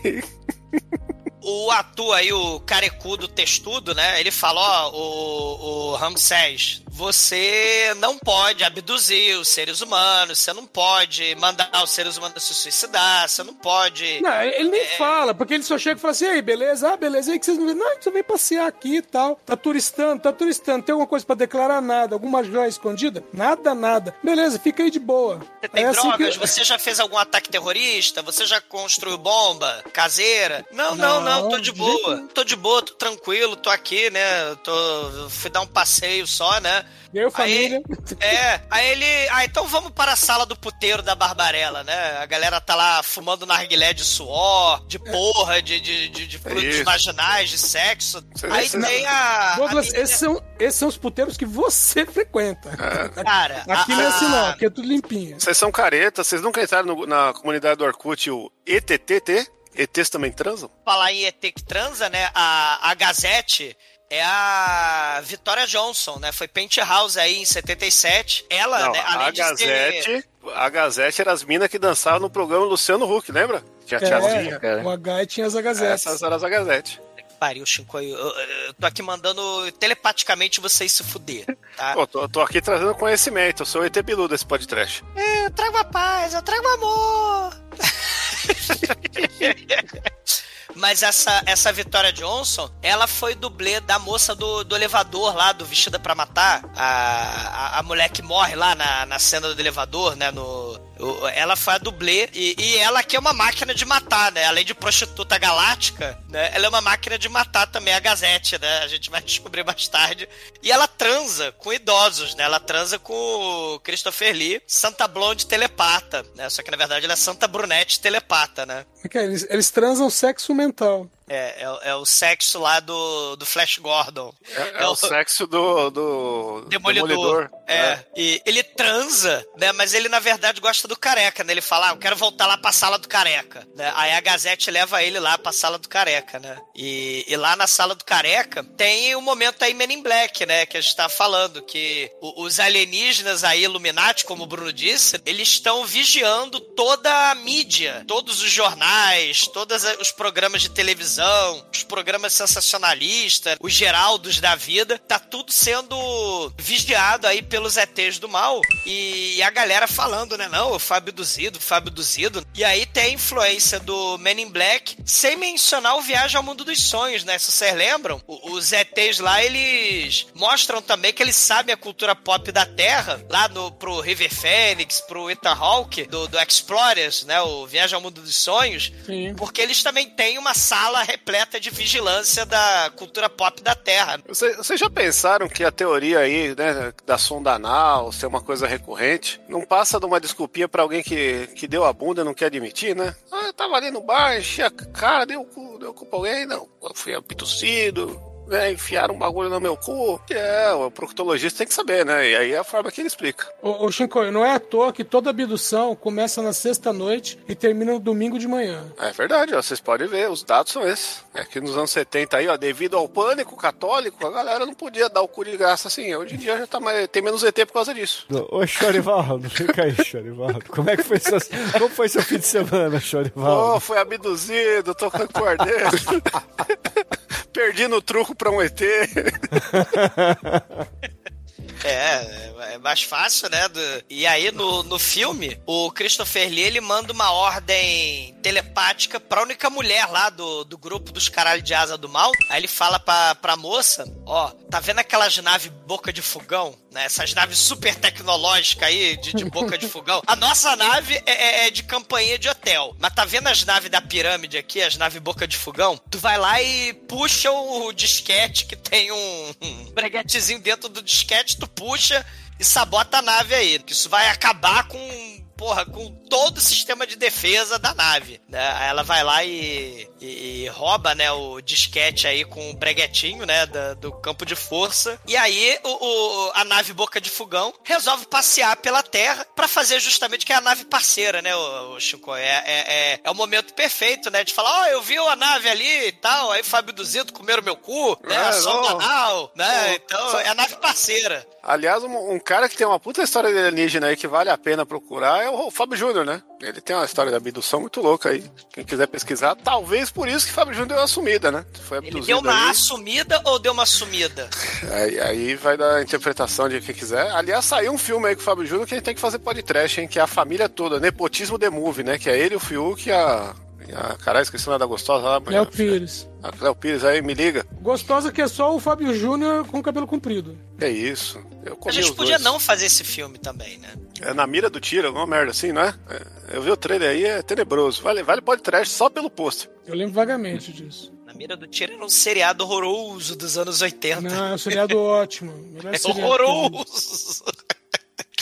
O Atu aí, o carecudo textudo, né? Ele fala, ó, o, o Ramsés, você não pode abduzir os seres humanos, você não pode mandar os seres humanos se suicidar, você não pode. Não, ele nem É. fala, porque ele só chega e fala assim, aí, beleza? Ah, beleza, aí que vocês não vêm? Não, só vem passear aqui e tal. Tá turistando, tá turistando. Tem alguma coisa pra declarar? Nada. Alguma joia escondida? Nada, nada. Beleza, fica aí de boa. Você tem É assim drogas? que- Você já fez algum ataque terrorista? Você já construiu bomba caseira? Não, não, não, Não, tô de boa. jeito. Tô de boa, tô tranquilo, tô aqui, né? Tô, fui dar um passeio só, né? Eu, família. É, aí ele. Ah, então vamos para a sala do puteiro da Barbarella, né? A galera tá lá fumando narguilé de suor, de porra, de, de, de, de frutos vaginais, de sexo. Aí cê- tem a. Douglas, a menina- esses são, esses são os puteiros que você frequenta. Cara, Aqui a- não é assim não, aqui é tudo limpinho. Vocês são caretas, vocês nunca entraram no- na comunidade do Orkut, o ETTT? ETs também transam? falar em ET que transa, né? A, a Gazette é a Vitória Johnson, né? Foi Penthouse aí em 77. Ela, Não, né? Além a de ser... Gazette, a Gazette era as minas que dançavam no programa Luciano Huck, lembra? Tinha a tiazinha. É, cara. o H tinha as agazetes. Essas eram as a Gazette. Pariu, Chico. Eu, eu- eu tô aqui mandando telepaticamente vocês se fuder, tá? Pô, tô, tô aqui trazendo conhecimento, eu sou o ET Bilu desse podcast. É, eu trago a paz, eu trago amor. Mas essa, essa Vitória Johnson, ela foi dublê da moça do, do elevador lá, do Vestida pra Matar. A, a, a mulher que morre lá na, na cena do elevador, né? No, ela foi a dublê. E, e ela aqui é uma máquina de matar, né? Além de prostituta galáctica, né? Ela é uma máquina de matar também, a Gazette, né? A gente vai descobrir mais tarde. E ela transa com idosos, né? Ela transa com o Christopher Lee, Santa Blonde telepata, né? Só que na verdade ela é Santa Brunette telepata, né? Porque eles, eles transam sexo mental. É, é, o- é o sexo lá do, do Flash Gordon. É, é o sexo do, do Demolidor. É. E ele transa, né? Mas ele, na verdade, gosta do careca, né? Ele fala, ah, eu quero voltar lá pra sala do careca. Né? Aí a Gazette leva ele lá pra sala do careca, né? E, e lá na sala do careca tem o momento aí Men in Black, né? Que a gente tá falando, que o- os alienígenas aí, Illuminati, como o Bruno disse, eles estão vigiando toda a mídia, todos os jornais, todos os programas de televisão, os programas sensacionalistas, os Geraldos da vida, tá tudo sendo vigiado aí pelos ETs do mal e a galera falando, né? Não, o Fábio Duzido, Fábio Duzido. E aí tem a influência do Men in Black, sem mencionar o Viagem ao Mundo dos Sonhos, né? Se vocês lembram, o- os ETs lá, eles mostram também que eles sabem a cultura pop da Terra, lá no, pro River Phoenix, pro Ethan Hawke, do, do Explorers, né? O Viagem ao Mundo dos Sonhos. Sim. Porque eles também têm uma sala repleta de vigilância da cultura pop da Terra. Vocês vocês já pensaram que a teoria aí, né, da sonda anal ser uma coisa recorrente, não passa de uma desculpinha pra alguém que, que deu a bunda e não quer admitir, né? Ah, eu tava ali no bar, enchi a cara, deu o cu, deu o cu pra alguém, não. Eu fui abduzido, né, enfiaram um bagulho no meu cu. É, o proctologista tem que saber, né? E aí é a forma que ele explica. Ô, ô não é à toa que toda abdução começa na sexta-noite e termina no domingo de manhã. É verdade, ó, vocês podem ver, os dados são esses. É que nos anos 70 aí, ó, devido ao pânico católico, a galera não podia dar o cu de graça assim. Hoje em dia já tá mais, tem menos ET por causa disso. Ô, Chorivaldo, fica aí, Chorivaldo. Como é que foi seu, como foi seu fim de semana, Chorivaldo? Oh, foi abduzido, tô com cordeiro. Perdi no truco pra um ET. É, é mais fácil, né? do- E aí, no, no filme, o Christopher Lee, ele manda uma ordem telepática pra única mulher lá do, do grupo dos caralho de asa do mal. Aí ele fala pra, pra moça, ó, tá vendo aquelas naves boca de fogão? Né? Essas naves super tecnológicas aí, de, de boca de fogão. A nossa nave é, é- é de campanha de hotel. Mas tá vendo as naves da pirâmide aqui, as naves boca de fogão? Tu vai lá e puxa o disquete que tem um, um breguetezinho dentro do disquete, tu puxa e sabota a nave aí. Isso vai acabar com. Porra, com todo o sistema de defesa da nave. Né? Ela vai lá e, e- e rouba, né, o disquete aí com o breguetinho, né, da- do campo de força. E aí o, o- a nave Boca de Fogão resolve passear pela Terra pra fazer justamente que é a nave parceira, né, o, o Chico? É, é, é, é o momento perfeito, né, de falar, ó, eu vi a nave ali e tal, aí Fábio Duzido comeram meu cu, né, É, a sonda não. anal, né, então só- é a nave parceira. Aliás, um, um cara que tem uma puta história de alienígena aí que vale a pena procurar é o Fábio Júnior, né? Ele tem uma história de abdução muito louca aí. Quem quiser pesquisar, talvez talvez por isso que Fábio Júnior deu uma sumida, né? Foi Ele deu uma assumida ou deu uma sumida? Aí, aí vai dar a interpretação de quem quiser. Aliás, saiu um filme aí com o Fábio Júnior que a gente tem que fazer podcast, hein? Que é a família toda, Nepotismo The Movie, né? Que é ele, o Fiuk a. e a caralho, esqueci o nome da gostosa lá. Léo Pires. A Cléo Pires aí, me liga. Gostosa que é só o Fábio Júnior com cabelo comprido. É isso. Eu A gente os podia dois. não fazer esse filme também, né? É na mira do tiro, alguma merda assim, não é? É, Eu vi o trailer aí, é tenebroso. Vale, vale podcast só pelo pôster. Eu lembro vagamente disso. Na mira do tiro era um seriado horroroso dos anos 80. Não, é um seriado ótimo. É seriado horroroso!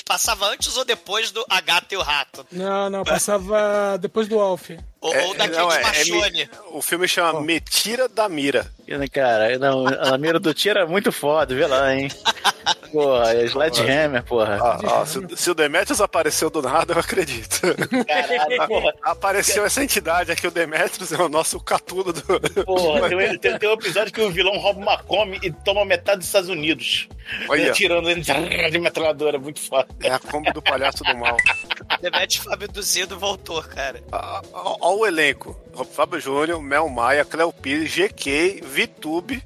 Passava antes ou depois do A Gata e o Rato? Não, não, passava depois do Alf. Ou, É, ou daquele não, de é- é o filme chama Me Tira da Mira. Cara, não, a mira do tiro é muito foda, vê lá, hein? Porra, é Sledgehammer, porra. Ah, ah, se, se o Demetrius apareceu do nada, eu acredito. Caralho, porra. Apareceu essa entidade aqui, o Demetrius é o nosso catulo do. Porra, tem, um- tem- tem um episódio que o vilão rouba uma come e toma metade dos Estados Unidos. Olha. Atirando ele de metralhadora, muito foda. É a Kombi do palhaço do mal. Demete Fábio Duzido voltou, cara. Olha o elenco: Fábio Júnior, Mel Maia, Cleo Pires, GK, VTube,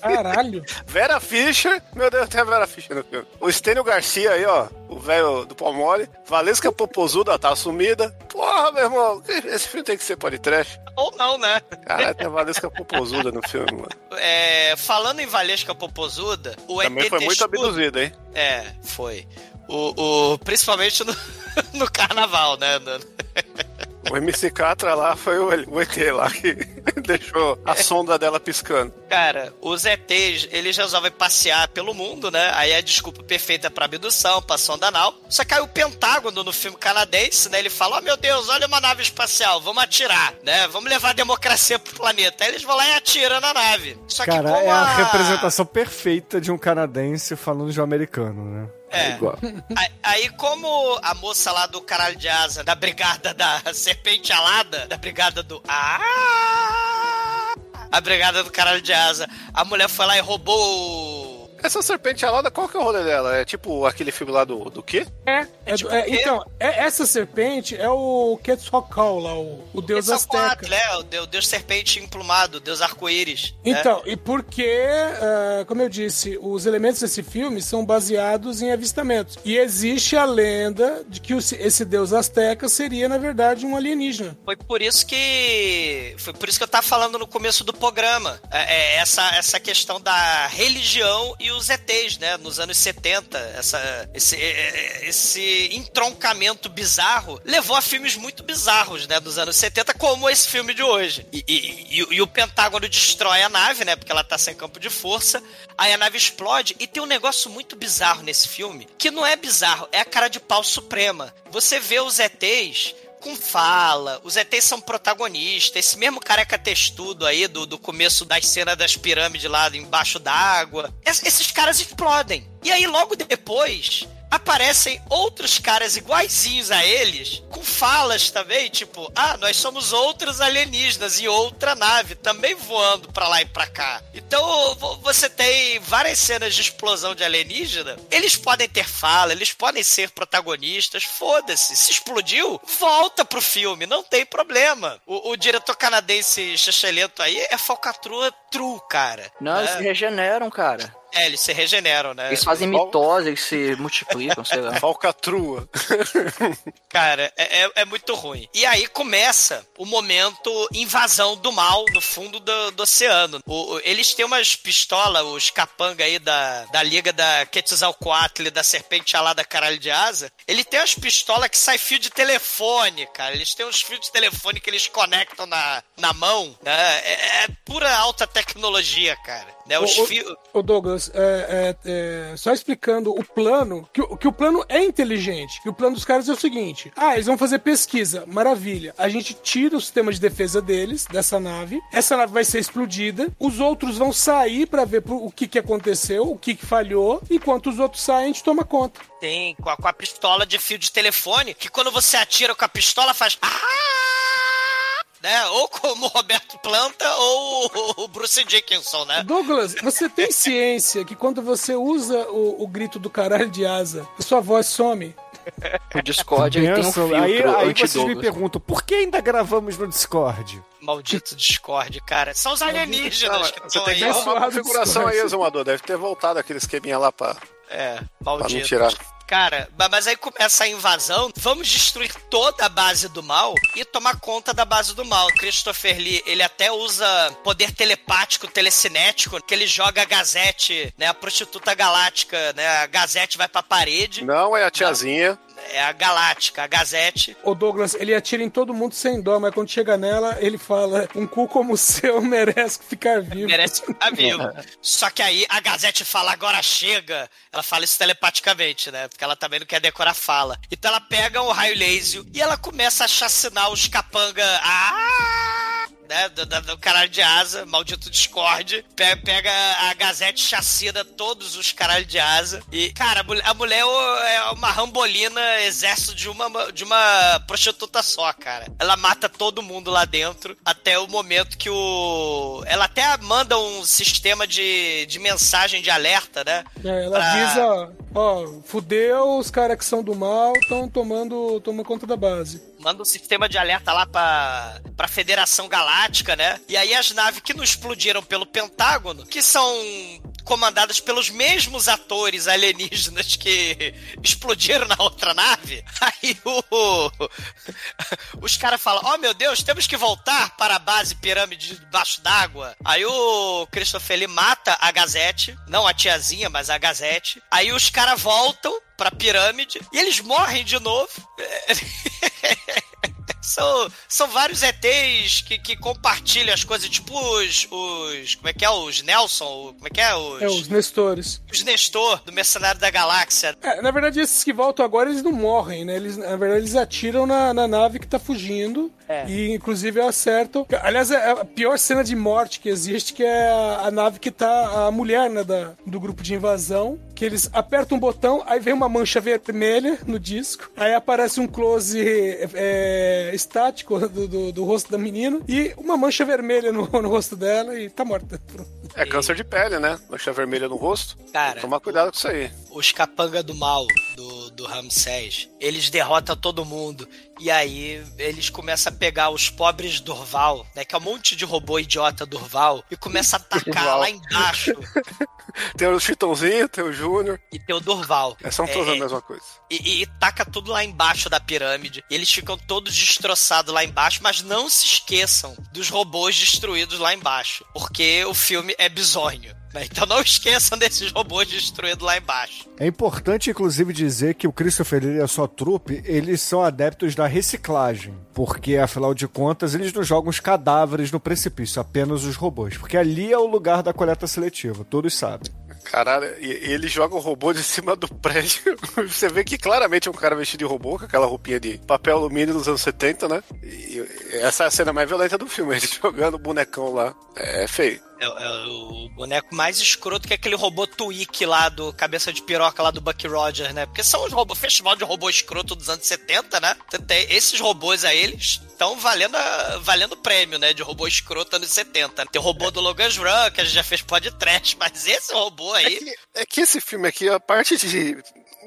Caralho. Vera Fischer. Meu Deus, tem a Fischer no filme. O Estênio Garcia aí, ó. O velho do Palmole. Valesca Popozuda tá sumida. Porra, meu irmão, esse filme tem que ser podcast. Ou não, né? Cara, tem a Valesca Popozuda no filme, mano. É, falando em Valesca Popozuda, o Também ET foi muito abduzido, hein? É, foi. O, o- principalmente no, no carnaval, né? O MC Catra lá foi o, ET lá que deixou a sonda dela piscando. Cara, os ETs, eles resolvem passear pelo mundo, né? Aí é a desculpa perfeita pra abdução, pra sonda anal. Só que aí o Pentágono, no filme canadense, né? Ele fala, oh meu Deus, olha uma nave espacial, vamos atirar, né? Vamos levar a democracia pro planeta. Aí eles vão lá e atiram na nave. Só que Cara, como é a representação perfeita de um canadense falando de um americano, né? É. Aí, aí, como a moça lá do caralho de asa, da brigada da serpente alada, da brigada do. Ah! A brigada do caralho de asa, a mulher foi lá e roubou. Essa serpente alada, qual que é o rolê dela? É tipo aquele filme lá do, do quê? É, é, tipo é, quê? então, é- essa serpente é o Quetzalcoatl lá, o, o deus Quetzalcoatl, azteca. né? O deus, Deus serpente emplumado, Deus arco-íris. né? Então, e porque, ah, como eu disse, os elementos desse filme são baseados em avistamentos. E existe a lenda de que o- esse deus azteca seria, na verdade, um alienígena. Foi por isso que. Foi por isso que eu tava falando no começo do programa. É, é, essa, essa questão da religião e os ETs, né? Nos anos 70. Essa, esse, é, é, esse entroncamento bizarro levou a filmes muito bizarros, né? Dos anos 70, como esse filme de hoje. E, e- e- e o Pentágono destrói a nave, né? Porque ela tá sem campo de força. Aí a nave explode. E tem um negócio muito bizarro nesse filme. Que não é bizarro, é a cara de pau suprema. Você vê os ETs com fala, os ETs são protagonistas, esse mesmo careca textudo aí do, do começo das cenas das pirâmides lá embaixo d'água, es- esses caras explodem. E aí logo depois aparecem outros caras iguaizinhos a eles, com falas também, tipo, ah, nós somos outros alienígenas e outra nave também voando pra lá e pra cá. Então vo- você tem várias cenas de explosão de alienígena, eles podem ter fala, eles podem ser protagonistas, foda-se. Se explodiu, volta pro filme, não tem problema. O, o diretor canadense chachelento aí é falcatrua true, cara. Não, eles é, se regeneram, cara. É, eles se regeneram, né? Eles fazem mitose, eles se multiplicam, sei lá. Falcatrua. Cara, é, é- é muito ruim. E aí começa o momento invasão do mal no fundo do, do oceano. O- o- eles têm umas pistolas, os capanga aí da, da liga da Quetzalcoatl e da serpente alada caralho de asa. Ele tem umas pistolas que sai fio de telefone, cara. Eles têm uns fios de telefone que eles conectam na, na mão. né? É, é pura alta tecnologia, cara. Né? Os fios... Ô Douglas, é, é, é, só explicando o plano, que, o- que o plano é inteligente, que o plano dos caras é o seguinte, ah, eles vão fazer pesquisa, maravilha, a gente tira o sistema de defesa deles, dessa nave, essa nave vai ser explodida, os outros vão sair pra ver pro- o que que aconteceu, o que que falhou, enquanto os outros saem, a gente toma conta. Tem, com a, com a pistola de fio de telefone, que quando você atira com a pistola faz. "Ah!" Né? Ou como o Roberto Planta ou o Bruce Dickinson, né? Douglas, você tem ciência que quando você usa o, o grito do caralho de asa, sua voz some? O Discord ele tem um filtro aí, aí vocês me perguntam, por que ainda gravamos no Discord? Maldito Discord, cara. São os alienígenas Não, que você estão tem aí. que ó. arrumar uma configuração aí, Exumador. Deve ter voltado aquele esqueminha lá pra, É, pra não maldito. tirar. Cara, mas aí começa a invasão. Vamos destruir toda a base do mal e tomar conta da base do mal. Christopher Lee, ele até usa poder telepático, telecinético, que ele joga a Gazette, né? A prostituta galáctica, né? A Gazette vai pra parede. Não é a tiazinha. É a Galáctica, a Gazette. O Douglas, ele atira em todo mundo sem dó, mas quando chega nela, ele fala: um cu como o seu merece ficar vivo. Merece ficar vivo. Só que aí a Gazette fala, agora chega. Ela fala isso telepaticamente, né? Porque ela também não quer decorar fala. Então ela pega o raio laser e ela começa a chacinar os capanga. Ah! Né, do, do- do caralho de asa, maldito Discord, pega, pega a Gazette chacina todos os caralho de asa. E, cara, a mulher, a mulher é uma rambolina exército de uma, de uma prostituta só, cara. Ela mata todo mundo lá dentro até o momento que o. Ela até manda um sistema de, de mensagem de alerta, né? É, ela Pra- avisa: ó, fudeu, os caras que são do mal estão tomando, tomando conta da base. Manda um sistema de alerta lá pra, pra Federação Galáctica, né? E aí as naves que não explodiram pelo Pentágono, que são comandadas pelos mesmos atores alienígenas que explodiram na outra nave, aí o, os caras falam, oh meu Deus, temos que voltar para a base pirâmide debaixo d'água. Aí o Christopher Lee mata a Gazette, não a tiazinha, mas a Gazette. Aí os caras voltam pra pirâmide e eles morrem de novo. São, são vários ETs que, que compartilham as coisas, tipo os, os. Como é que é? Os Nelson? Como é que é? Os, É, os Nestores. os Nestor do Mercenário da Galáxia. É, na verdade, esses que voltam agora, eles não morrem, né? Eles, na verdade, eles atiram na, na nave que tá fugindo. E, inclusive, acertam. Aliás, é a pior cena de morte que existe, que é a, a nave que tá a mulher, né, da, do grupo de invasão. Que eles apertam um botão, aí vem uma mancha vermelha no disco. Aí aparece um close é, estático do, do, do rosto da menina. E uma mancha vermelha no, no rosto dela e tá morta. É câncer de pele, né? Mancha vermelha no rosto. Cara, Tomar cuidado com isso aí. os capanga do mal do, do Ramsés, eles derrotam todo mundo. E aí eles começam a pegar os pobres Durval, né? Que é um monte de robô idiota Durval, e começa a atacar Durval. lá embaixo. Tem o Chitãozinho, tem o Júnior. E tem o Durval. É, são todos É, a mesma coisa. E, e- e taca tudo lá embaixo da pirâmide. E eles ficam todos destroçados lá embaixo, mas não se esqueçam dos robôs destruídos lá embaixo. Porque o filme é bizonho. né? Então não esqueçam desses robôs destruídos lá embaixo. É importante, inclusive, dizer que o Christopher e a sua trupe, eles são adeptos da reciclagem. Porque, afinal de contas, eles não jogam os cadáveres no precipício, apenas os robôs. Porque ali é o lugar da coleta seletiva, todos sabem. Caralho, ele joga o robô de cima do prédio. Você vê que claramente é um cara vestido de robô, com aquela roupinha de papel alumínio dos anos 70, né? E essa é a cena mais violenta do filme, ele jogando o bonecão lá. É feio. É, é o boneco mais escroto que aquele robô Tweak lá do cabeça de piroca lá do Buck Rogers, né? Porque são os robôs, festival de robô escroto dos anos 70, né? Tem- Esses robôs aí, eles estão valendo, a- valendo prêmio, né? De robô escroto anos 70. Tem o robô do Logan's Run, que a gente já fez podcast, mas esse robô É aí. que, é que esse filme aqui, a parte de,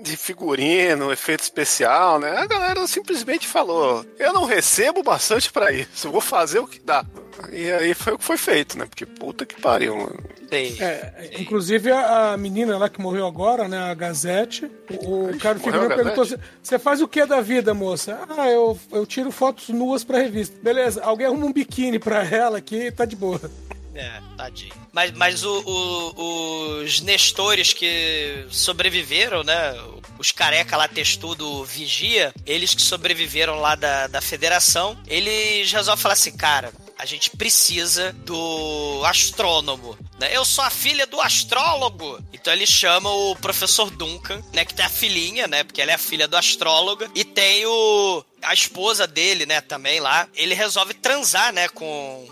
de figurino, efeito especial, né? A galera simplesmente falou: eu não recebo bastante pra isso, vou fazer o que dá. E aí foi o que foi feito, né? Porque puta que pariu, mano. É, inclusive a, menina lá que morreu agora, né, a Gazette, o, o cara do figurino perguntou: você faz o que da vida, moça? Ah, eu, eu tiro fotos nuas pra revista. Beleza, alguém arruma um biquíni pra ela aqui tá de boa. É, tadinho. Mas, mas o- o- os Nestores que sobreviveram, né? Os careca lá, textudo vigia, eles que sobreviveram lá da, da federação, eles resolvem falar assim, cara. A gente precisa do astrônomo, né? Eu sou a filha do astrólogo. Então ele chama o professor Duncan, né? Que tem a filhinha, né? Porque ela é a filha do astrólogo. E tem o... A esposa dele, né? Também lá. Ele resolve transar, né? Com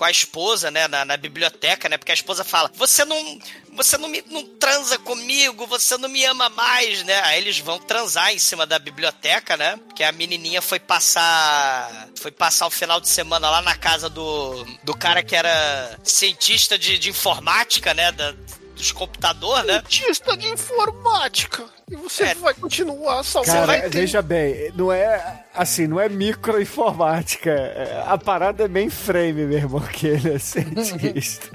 com a esposa, né, na, na biblioteca, né? Porque a esposa fala: "Você não, você não me não transa comigo, você não me ama mais", né? Aí eles vão transar em cima da biblioteca, né? Porque a menininha foi passar foi passar o final de semana lá na casa do do cara que era cientista de, de informática, né, da dos computadores, né? Cientista de informática. E você É. vai continuar salvando. Cara, veja bem, não é assim, não é microinformática. é- A parada é mainframe, meu irmão, que ele é cientista.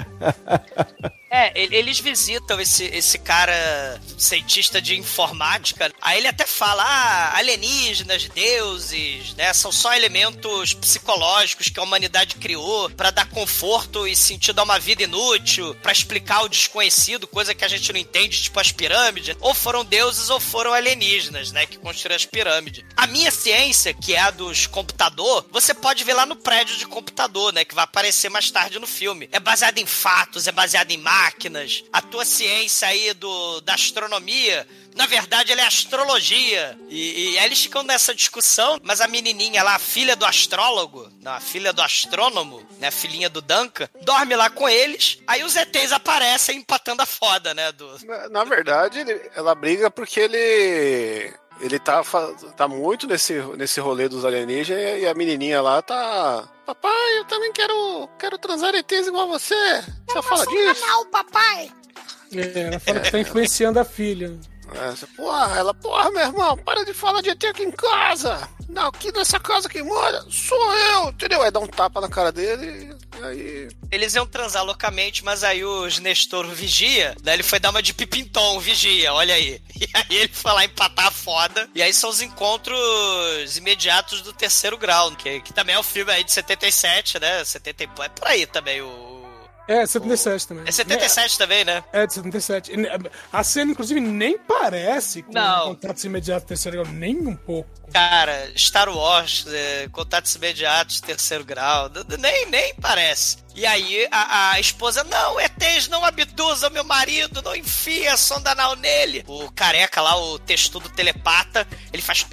É, ele- eles visitam esse, esse cara cientista de informática. Aí ele até fala: ah, alienígenas, deuses, né? São só elementos psicológicos que a humanidade criou pra dar conforto e sentido a uma vida inútil, pra explicar o desconhecido, coisa que a gente não entende, tipo as pirâmides. Ou foram deuses ou foram alienígenas, né? Que construíram as pirâmides. A minha ciência, que é a dos computador, você pode ver lá no prédio de computador, né? Que vai aparecer mais tarde no filme. É baseado em fatos, é baseado em máquinas. A tua ciência aí do, da astronomia, na verdade, ela é astrologia. E, e aí eles ficam nessa discussão, mas a menininha lá, a filha do astrólogo, não, a filha do astrônomo, né? A filhinha do Duncan, dorme lá com eles. Aí os ETs aparecem empatando a foda, né? Do, Na, na verdade, ele- ela briga porque ele. Ele tá, tá muito nesse, nesse rolê dos alienígenas e a menininha lá tá. Papai, eu também quero, quero transar ETs igual você. Você fala disso? É, ela fala que tá influenciando a filha. É, você, porra, ela, porra, meu irmão, para de falar de ET aqui em casa. Não, aqui nessa casa quem mora sou eu, entendeu? Aí dá um tapa na cara dele e aí. Eles iam transar loucamente, mas aí o Nestor vigia, né? Ele foi dar uma de pipintom, vigia, olha aí. E aí ele foi lá empatar foda. E aí são os encontros imediatos do terceiro grau, que, que também é o filme aí de 77, né? 70 e... É por aí também o... É, 77 também. É 77 também, né? É, de 77. E, A cena, inclusive, nem parece com Não. contatos imediatos do terceiro grau, nem um pouco. Cara, Star Wars, é, contatos imediatos, terceiro grau, nem, nem parece. E aí a, a esposa, não, ETs não abduzam meu marido, não enfia a sonda anal nele. O careca lá, o textudo telepata, ele faz.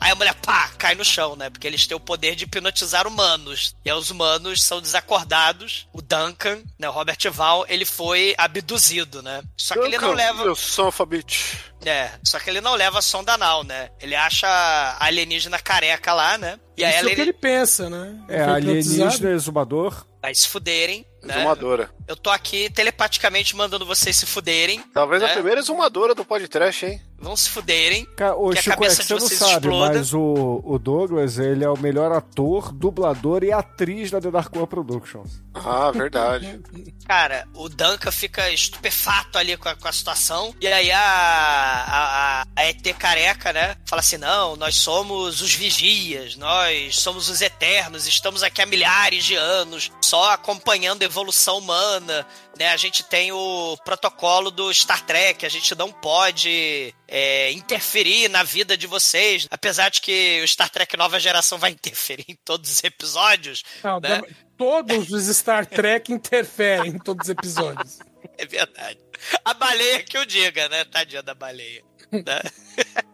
Aí a mulher, pá, cai no chão, né? Porque eles têm o poder de hipnotizar humanos. E aí os humanos são desacordados. O Duncan, né? O Robert Val, ele foi abduzido, né? Só que ele não Duncan, leva. Meu sonfabit. É, só que ele não leva a sonda anal, né? Ele acha a alienígena careca lá, né? E aí Isso ela, é o que ele pensa, né? É, alienígena, exumador. vai se fuderem, né? Exumadora. Eu tô aqui telepaticamente mandando vocês se fuderem. Talvez a É. primeira exumadora do podcast, hein? Vão se fuderem. Cara, ô, Que a Chico, é cabeça que de você não vocês sabe, exploda. mas o, o Douglas, ele é o melhor ator, dublador e atriz da The Dark One Productions. Ah, verdade. Cara, o Duncan fica estupefato ali com a, com a situação. E aí a, a, a- a ET careca, né? Fala assim: não, nós somos os vigias, nós somos os eternos, estamos aqui há milhares de anos, só acompanhando a evolução humana. Né? A gente tem o protocolo do Star Trek, a gente não pode é, interferir na vida de vocês. Apesar de que o Star Trek Nova Geração vai interferir em todos os episódios. Não, né? Todos os Star Trek interferem em todos os episódios. É verdade. A baleia que eu diga, né? Tadinha da baleia. né?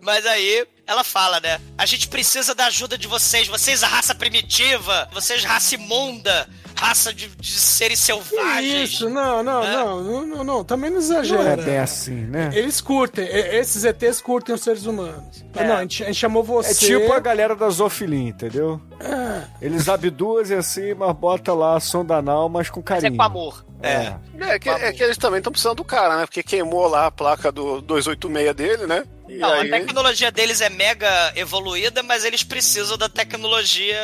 Mas aí ela fala, né? A gente precisa da ajuda de vocês. Vocês, a raça primitiva. Vocês, raça imunda. Raça de, de seres Que selvagens. isso? Não, não, É. não, não, não, não, também não Não exagera. é bem assim, né? Eles curtem, esses ETs curtem os seres humanos. É. Não, a gente, a gente chamou você. É tipo a galera da Zoofilia, entendeu? Eles abduzem assim, mas bota lá a sonda anal, mas com Mas carinho. é com amor. É. É que, é que eles também estão precisando do cara, né? Porque queimou lá a placa do 286 dele, né? E Não, aí, a tecnologia deles é mega evoluída, mas eles precisam da tecnologia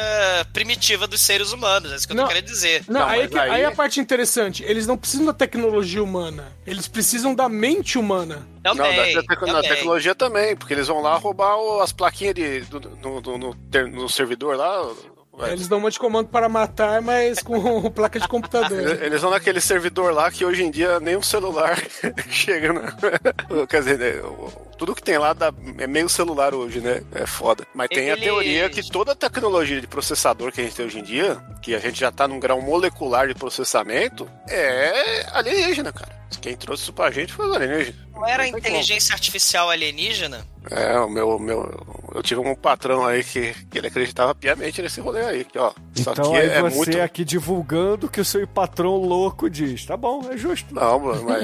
primitiva dos seres humanos. É isso que eu tô Não. querendo dizer. Não, Não, aí, que- aí- aí a parte interessante. Eles não precisam da tecnologia humana. Eles precisam da mente humana. Não, Também. da, tec- também. tecnologia também, porque eles vão lá roubar o- as plaquinhas de, do- no, no- no ter- no servidor lá. Ué. Eles dão um monte de comando para matar, mas com placa de computador. Eles eles vão naquele servidor lá que hoje em dia nem um celular chega na. Quer dizer, né, o- tudo que tem lá dá- é meio celular hoje, né? É foda. Mas tem a Eles- teoria que toda a tecnologia de processador que a gente tem hoje em dia, que a gente já tá num grau molecular de processamento, é alienígena, cara. Quem trouxe isso pra gente foi os alienígenas. Não era Não inteligência artificial alienígena? como. É, o meu, meu, eu tive um patrão aí que, que ele acreditava piamente nesse rolê aí. Que, ó, só Então aí é você muito. aqui divulgando o que o seu patrão louco diz. Tá bom, é justo. Não, mano, mas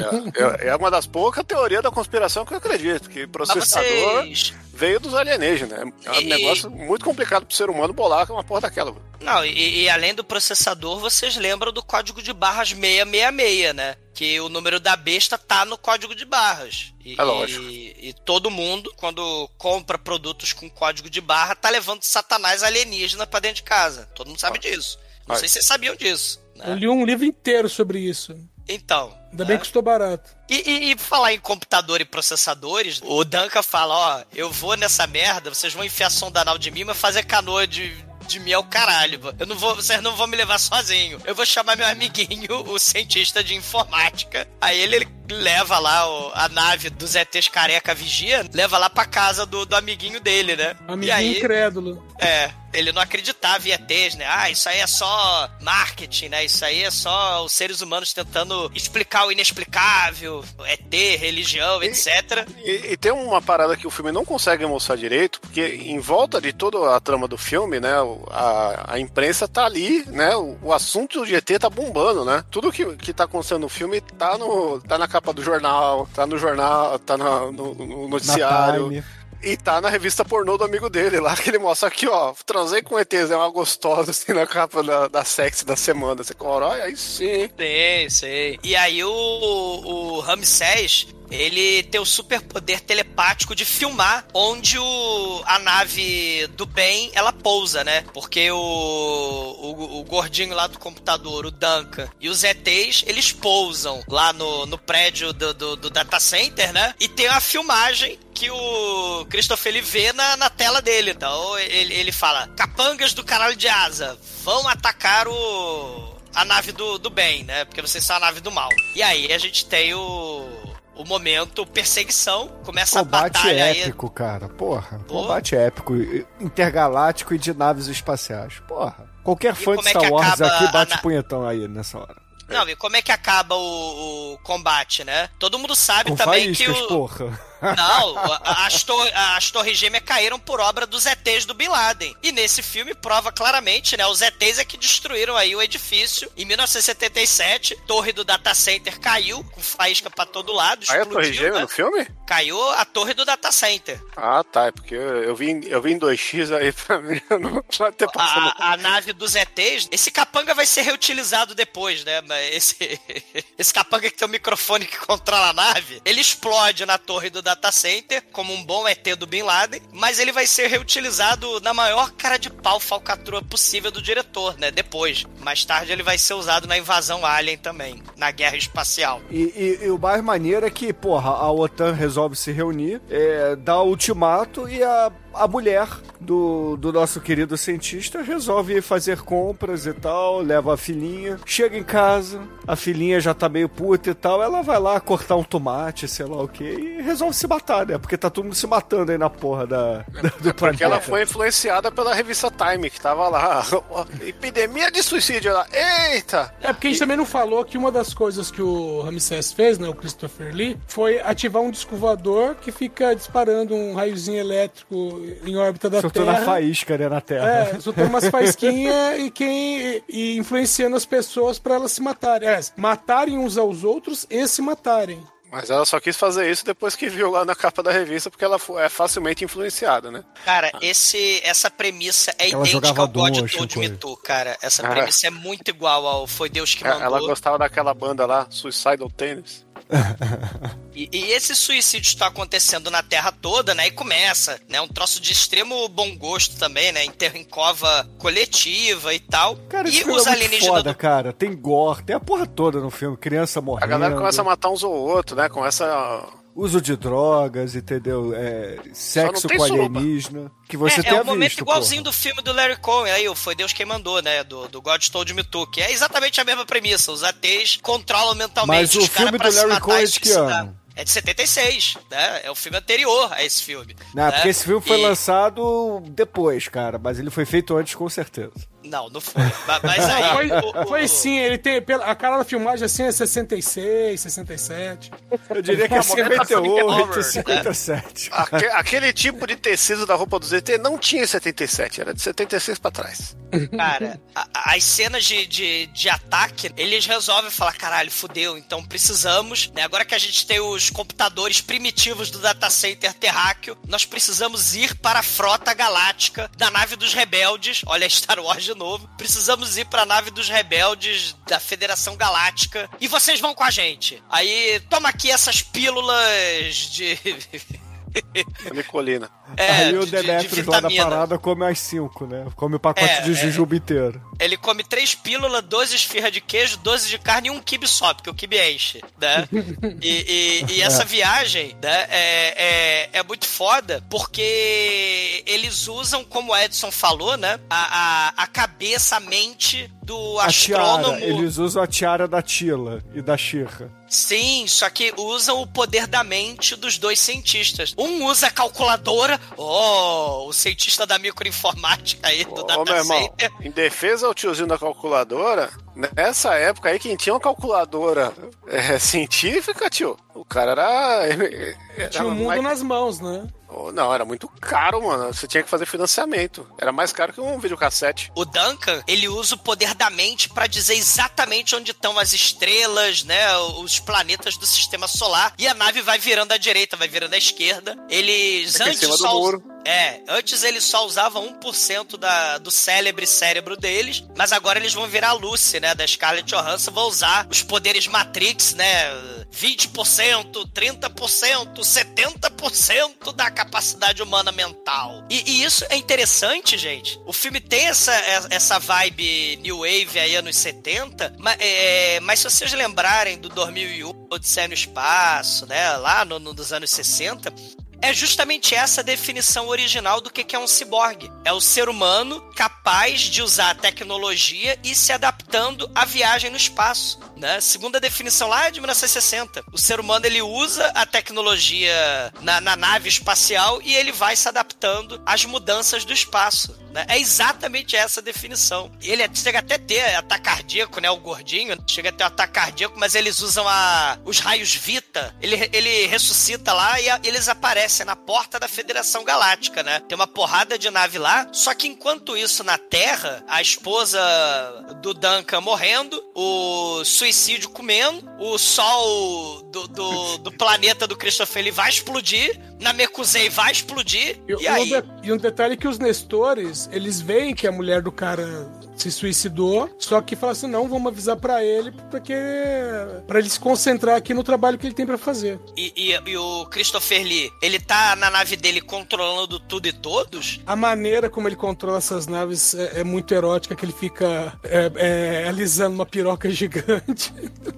é, é uma das poucas teorias da conspiração que eu acredito. Que processador vocês. veio dos alienígenas. É um E- negócio muito complicado pro ser humano bolar com uma porra daquela. mano. Não, e, e além do processador, vocês lembram do código de barras 666, né? Que o número da besta tá no código de barras. E, É lógico. E, e todo mundo, quando compra produtos com código de barra, tá levando satanás alienígena pra dentro de casa. Todo mundo sabe disso. Não Vai. sei se vocês sabiam disso. Eu Né? li um livro inteiro sobre isso. Então. Ainda né? bem que custou barato. E, e, e falar em computador e processadores, o Duncan fala, ó, eu vou nessa merda, vocês vão enfiar sonda anal de mim, mas fazer canoa de, de mim é o caralho. Eu não vou, vocês não vão me levar sozinho. Eu vou chamar meu amiguinho, o cientista de informática. Aí ele, ele leva lá o- a nave dos ETs careca vigia, leva lá pra casa do, do amiguinho dele, né? Amiguinho aí, incrédulo. é, ele não acreditava em ETs, né? Ah, isso aí é só marketing, né? Isso aí é só os seres humanos tentando explicar o inexplicável, ET, religião, etc. E, e tem uma parada que o filme não consegue mostrar direito, porque em volta de toda a trama do filme, né, a, a imprensa tá ali, né, o, o assunto de ET tá bombando, né? Tudo que, que tá acontecendo no filme tá, no, tá na capa do jornal, tá no jornal, tá na- no, no Na noticiário. E tá na revista pornô do amigo dele lá, que ele mostra aqui, ó, transei com ETs, é uma gostosa, assim, na capa da, da sexy da semana. Você fala, olha, aí sim. Sei, sei. E aí o, o Ramsés, ele tem o superpoder telepático de filmar onde o, a nave do bem, ela pousa, né? Porque o, o, o gordinho lá do computador, o Duncan, e os ETs, eles pousam lá no, no prédio do, do, do data center, né? E tem uma filmagem que o Christopher ele vê na, na tela dele. Então ele, ele fala: capangas do caralho de asa, vão atacar o a nave do, do bem, né? Porque vocês são a nave do mal. E aí a gente tem o, o momento perseguição, começa a Combate batalha aí. épico, cara. Porra. Pô. Combate épico. Intergaláctico e de naves espaciais. Porra. Qualquer fã de é Star que Wars aqui a bate na- punhetão aí nessa hora. Não, e como é que acaba o, o combate, né? Todo mundo sabe Com também faíscas, que o. porra. Não, a- as, tor as torres gêmeas caíram por obra dos ETs do Bin Laden. E nesse filme prova claramente, né? Os ETs é que destruíram aí o edifício. Em 1977, torre do data center caiu, com faísca pra todo lado, Aí a Torre Gêmea né? no filme? Caiu a torre do data center. Ah, tá. É porque eu, eu, vi, eu vi em 2x aí pra mim. Eu não vai ter passado. A, a nave dos ETs, esse capanga vai ser reutilizado depois, né? Mas esse, esse capanga que tem o microfone que controla a nave, ele explode na torre do data center, como um bom ET do Bin Laden, mas ele vai ser reutilizado na maior cara de pau falcatrua possível do diretor, né? Depois. Mais tarde ele vai ser usado na invasão alien também, na guerra espacial. E, e- e o mais maneiro é que, porra, a OTAN resolve se reunir, é, dá ultimato e a, a mulher do, do nosso querido cientista resolve fazer compras e tal, leva a filhinha, chega em casa, a filhinha já tá meio puta e tal, ela vai lá cortar um tomate, sei lá o que, e resolve se matar, né? Porque tá todo mundo se matando aí na porra da, da- do planeta. Porque ela foi influenciada pela revista Time, que tava lá. Epidemia de suicídio. Ela, eita! É porque a gente também não falou que uma das coisas que o Ramsés fez, né, o Christopher Lee, foi ativar um disco voador que fica disparando um raiozinho elétrico em órbita da Soltando a Terra. faísca, né, na Terra. É, soltando umas faísquinhas e quem e influenciando as pessoas pra elas se matarem. É, matarem uns aos outros e se matarem. Mas ela só quis fazer isso depois que viu lá na capa da revista, porque ela é facilmente influenciada, né? Cara, esse, essa premissa é Ela idêntica ao God Told. Me To, cara. Essa Ah. premissa é muito igual ao Foi Deus que É, mandou. Ela gostava daquela banda lá, Suicidal Tennis. E, e esses suicídios estão acontecendo na Terra toda, né? E começa, né? Um troço de extremo bom gosto também, né? Enterro em cova coletiva e tal. Cara, esse e os é alienígenas foda, cara. Tem gore, tem a porra toda no filme. Criança morrendo. A galera começa a matar uns ou outros, né? Começa. Uso de drogas, entendeu? É, sexo com suruba. alienígena. Que você é, tenha é um momento visto, igualzinho porra. do filme do Larry Cohen, aí, o Foi Deus Quem Mandou, né? Do, do God Told Me To, que é exatamente a mesma premissa. Os ATs controlam mentalmente Mas o filme do Larry Cohen é de que ano? É de 76, né? É o filme anterior a esse filme. Não, né? porque esse filme foi E- lançado depois, cara. Mas ele foi feito antes, com certeza. Não, não foi. Ma- Mas aí. Foi, o- foi sim, ele tem. pela- A cara da filmagem assim é 66, 67. Eu diria que é É uma movimentação 58, Hover, 57. Aque- aquele tipo de tecido da roupa do ZT não tinha em 77, era de 76 pra trás. Cara, a- as cenas de, de, de ataque, eles resolvem falar: caralho, fudeu, então precisamos, né? Agora que a gente tem os computadores primitivos do data center terráqueo, nós precisamos ir para a frota galáctica da nave dos rebeldes. Olha, Star Wars de novo. Precisamos ir para a nave dos rebeldes da Federação Galáctica e vocês vão com a gente. Aí, toma aqui essas pílulas de. Nicolina. é, Aí de- o de- de Demetrius lá da parada come as 5, né? Come o pacote É, de é. jujuba inteiro. Ele come três pílulas, 12 esfirras de queijo, 12 de carne e um kibe só, porque o kibe enche, né? E, e- e essa viagem, né, é, é, é muito foda, porque eles usam, como o Edson falou, né, a, a, a cabeça, a mente do A astrônomo. tiara, eles usam a tiara da Tila e da Xirra. Sim, só que usam o poder da mente dos dois cientistas. Um usa a calculadora, oh, o cientista da microinformática aí do Ô, data meu irmão, center. em defesa ao tiozinho da calculadora, nessa época aí, quem tinha uma calculadora é, científica, tio, o cara era. era Tinha o mundo mais- nas mãos, né? Não, era muito caro, mano. Você tinha que fazer financiamento. Era mais caro que um videocassete. O Duncan, ele usa o poder da mente pra dizer exatamente onde estão as estrelas, né, os planetas do sistema solar, e a nave vai virando à direita, vai virando à esquerda. Eles Fica em antes só. É, antes eles só usavam 1% da, do célebre cérebro deles, mas agora eles vão virar a Lucy, né, da Scarlett Johansson, vão usar os poderes Matrix, né, 20%, 30%, 70% da capacidade humana mental. E, e isso é interessante, gente. O filme tem essa, essa vibe New Wave aí, anos 70, mas, é, mas se vocês lembrarem do 2001, Odisseia no Espaço, né, lá no, no, dos anos 60, é justamente essa definição original do que é um ciborgue. É o ser humano capaz de usar a tecnologia e se adaptando à viagem no espaço. Né? Segundo a definição lá de 1960, o ser humano ele usa a tecnologia na, na nave espacial e ele vai se adaptando às mudanças do espaço. né? É exatamente essa definição. Ele é- chega até ter ataque cardíaco, né? O gordinho chega a ter ataque cardíaco, mas eles usam a, os raios Vita. Ele, ele ressuscita lá e a- eles aparecem na porta da Federação Galáctica, né? Tem uma porrada de nave lá. Só que enquanto isso, na Terra, a esposa do Duncan morrendo, o suicídio comendo, o sol do, do, do planeta do Christopher ele vai explodir, na Mekuzei vai explodir, E, e, e um aí... de- e um detalhe é que os Nestores, eles veem que a mulher do cara se suicidou, só que falam assim, não, vamos avisar pra ele, porque para ele se concentrar aqui no trabalho que ele tem pra fazer. E, e- e o Christopher Lee, ele tá na nave dele controlando tudo e todos? A maneira como ele controla essas naves é, é muito erótica, que ele fica é, é, alisando uma piroca gigante.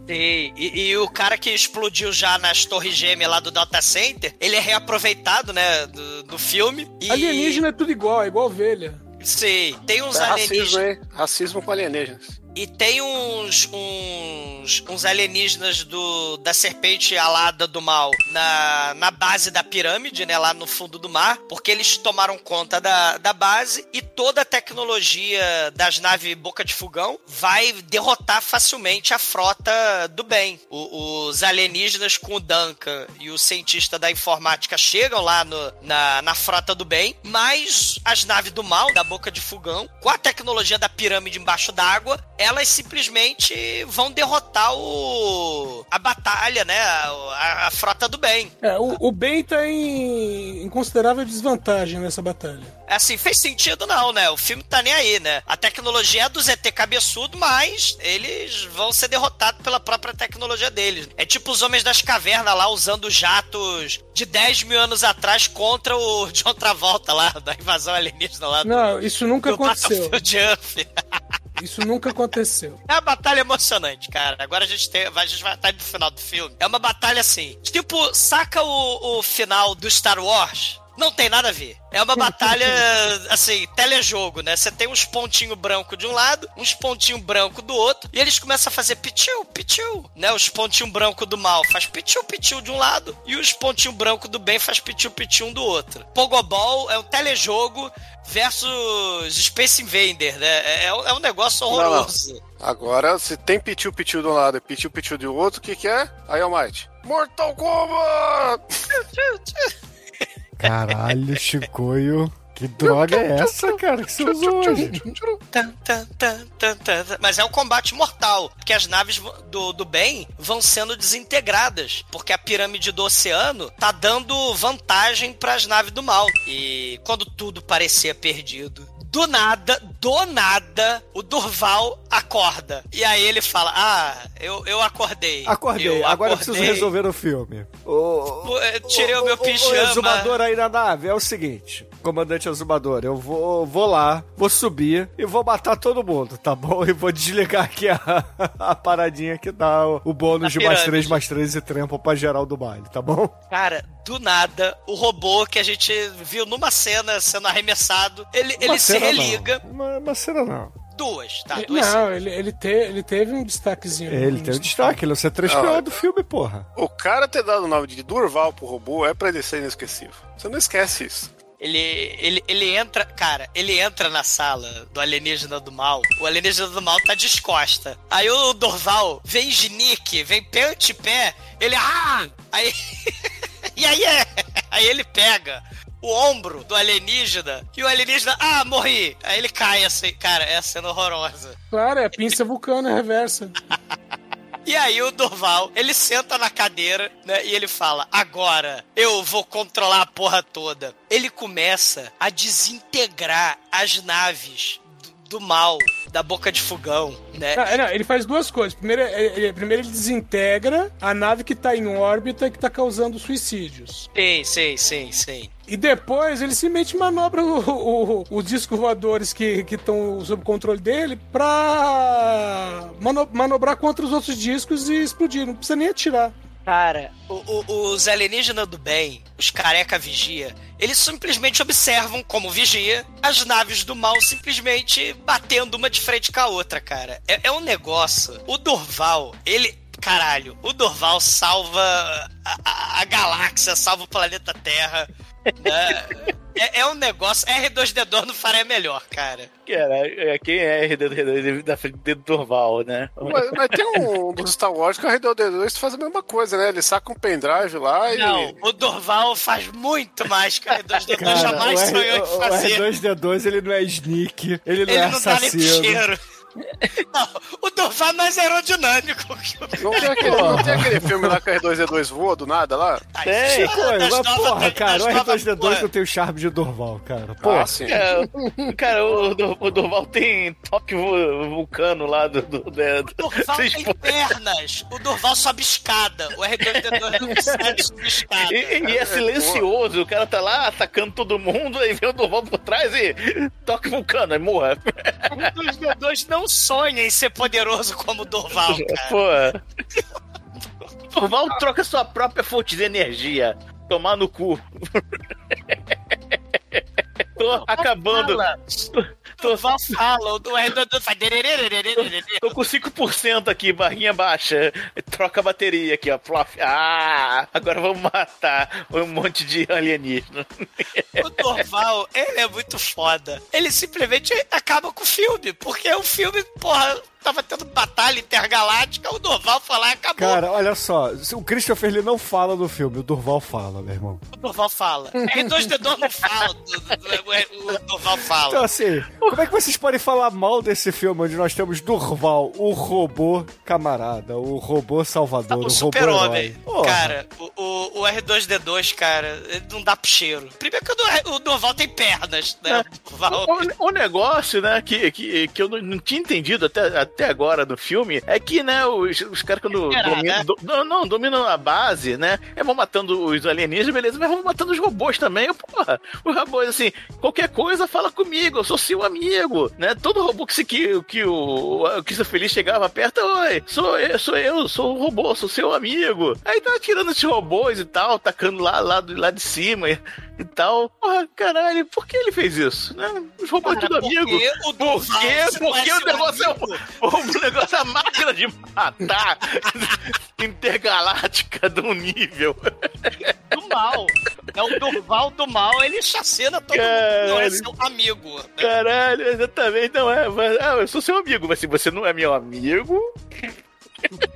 E, e- o cara que explodiu já nas torres gêmeas lá do Data Center, ele é reaproveitado, né, do, do filme. Alienígena é tudo igual, é igual ovelha. Sim, tem uns É racismo, alienígenas. hein? Racismo com alienígenas. E tem uns, uns, uns alienígenas do, da serpente alada do mal na, na base da pirâmide, né? Lá no fundo do mar, porque eles tomaram conta da, da base e toda a tecnologia das naves Boca de Fogão vai derrotar facilmente a frota do bem. O- os alienígenas com o Duncan e o cientista da informática chegam lá no- na, na frota do bem, mas as naves do mal, da Boca de Fogão, com a tecnologia da pirâmide embaixo d'água, elas simplesmente vão derrotar o a batalha, né? A, a- frota do bem. É, o, o Ben tá em, em considerável desvantagem nessa batalha. Assim, fez sentido não, né? O filme tá nem aí, né? A tecnologia é do ZT cabeçudo, mas eles vão ser derrotados pela própria tecnologia deles. É tipo os Homens das Cavernas lá usando jatos de 10 mil anos atrás contra o John Travolta lá, da invasão alienígena lá do, Não, isso nunca do aconteceu. Isso nunca aconteceu. É uma batalha emocionante, cara. Agora a gente, tem, a gente vai estar no final do filme. É uma batalha assim. Tipo, saca o, o final do Star Wars? Não tem nada a ver. É uma batalha, assim, telejogo, né? Você tem uns pontinhos branco de um lado, uns pontinhos branco do outro, e eles começam a fazer pitiu, pitiu, né? Os pontinhos branco do mal faz pitiu, pitiu de um lado, e os pontinhos branco do bem faz pitiu, pitiu do outro. Pogobol é um telejogo versus Space Invader, né? É, é um- é um negócio horroroso. Agora, se tem pitiu pitiu de um lado e pitiu pitiu do outro, o que que é? Aí, Almighty. Mortal Kombat! Caralho, Chicoio. Que droga é essa, cara, que você usou hoje? Mas é um combate mortal, porque as naves do, do bem vão sendo desintegradas, porque a pirâmide do oceano tá dando vantagem para as naves do mal. E quando tudo parecia perdido, do nada, do nada, o Durval acorda. E aí ele fala: Ah, eu, eu acordei. Acordei, Eu agora eu preciso acordei. resolver o filme. O, Tirei o meu O pijama. exumador aí na nave é o seguinte, comandante exumador, eu vou, vou lá, vou subir e vou matar todo mundo, tá bom? E vou desligar aqui a, a paradinha que dá o, o bônus A de mais. 3, mais 3 e trampo pra geral do baile, tá bom? Cara, do nada, o robô que a gente viu numa cena sendo arremessado, ele, Uma ele se religa. Não. Uma, uma cena não. Duas, tá? Duas Não, cenas. ele, ele, te- ele teve um destaquezinho. Ele tem o destaque, ele é o C3PO Ah. do filme, porra. O cara ter dado o nome de Durval pro robô é pra ele ser inesquecível. Você não esquece isso. Ele, ele, ele entra, cara, ele entra na sala do alienígena do mal. O alienígena do mal tá descosta. Aí o Dorval vem genique, vem pé ante pé. Ele, ah! Aí. e aí é. Aí ele pega o ombro do alienígena e o alienígena, ah, morri. Aí ele cai assim, cara, é a cena horrorosa. Claro, é pinça vulcana reversa. E aí o Durval, ele senta na cadeira, né, e ele fala: "Agora eu vou controlar a porra toda". Ele começa a desintegrar as naves do, mal da boca de fogão, né? Ah, não, ele faz duas coisas. Primeiro, ele, primeiro ele desintegra a nave que tá em órbita e que tá causando suicídios. Sim, sim, sim, sim. E depois ele simplesmente manobra o- o- os discos voadores que estão sob controle dele pra mano- manobrar contra os outros discos e explodir. Não precisa nem atirar. Cara, o- o- os alienígenas do bem, os careca vigia, eles simplesmente observam como vigia as naves do mal simplesmente batendo uma de frente com a outra, cara. É, é um negócio. O Dorval, ele. Caralho, o Dorval salva a, a- a galáxia, salva o planeta Terra. Né? É, é um negócio. R2D2 não faria melhor, cara. Cara, é, quem é RD2 da frente do Durval, né? Mas, mas tem um dos Star Wars que o R2D2 faz a mesma coisa, né? Ele saca um pendrive lá e. Não, o Dorval faz muito mais que o R2D2 Cara, jamais o, R- sonhou em o- o fazer. R2D2 ele não é sneak, ele não Ele é não dá nem pro assassino. cheiro. Não, o Durval é mais aerodinâmico que o Não tem, aquele, não tem aquele filme lá que o R2D2 voa do nada lá? Tem. Pô, mas Das novas- porra, cara, o das novas- R2D2 porra. não tem o charme de Durval, cara. Pô, Ah, sim. É, cara, o, o Durval tem toque vu- vulcano lá do. do, do, do Durval Vocês tem pernas. O Durval sobe escada. O R2D2 não consegue subir escada. E, e é silencioso, o cara tá lá atacando todo mundo, aí vem o Durval por trás e toque vulcano, aí morra. O R2D2 não sonha em ser poderoso como o Durval, cara. Pô. Durval troca sua própria fonte de energia. Tomar no cu. Tô acabando. Fala. Durval fala, o R2D2 faz... Tô com 5% aqui, barrinha baixa. Troca a bateria aqui, ó. Ah, agora vamos matar um monte de alienígena. O Durval, ele é muito foda. Ele simplesmente acaba com o filme, porque o filme, porra, tava tendo batalha intergaláctica, o Durval foi lá e acabou. cara, olha só, o Christopher ele não fala do filme, o Durval fala, meu irmão. O Durval fala. R2D2 não fala, o Durval Então, fala. assim, como é que vocês podem falar mal desse filme onde nós temos Durval, o robô camarada, o robô salvador, o, O robô super-homem. Cara, o, o, o R2D2, cara, ele não dá pro cheiro. Primeiro que o, Du- o Durval tem pernas, né? O Durval... O, o negócio, né, que, que, que eu não tinha entendido até, até agora no filme, é que, né, os, os caras quando dominam, né? do- não, não, dominam a base, né, é, vão matando os alienígenas, beleza, mas vão matando os robôs também, porra, os robôs, assim, qualquer coisa, fala comigo, eu sou seu amigo, né, todo robô que, se, que, que o o Christopher Feliz chegava perto, oi, sou eu, sou eu, sou um robô, sou seu amigo, aí tava tirando esses robôs e tal, tacando lá, lá, do- lá de cima, e tal. Porra, caralho, por que ele fez isso? Né? Os robôs Cara, tudo porque amigo. o Por quê? Porque o negócio é o, o negócio é a máquina de matar intergaláctica do nível. do mal. É o Durval do mal, ele chacina todo Caralho. mundo. Não é seu amigo. né? Caralho, exatamente, não é. Mas, ah, eu sou seu amigo, mas se você não é meu amigo.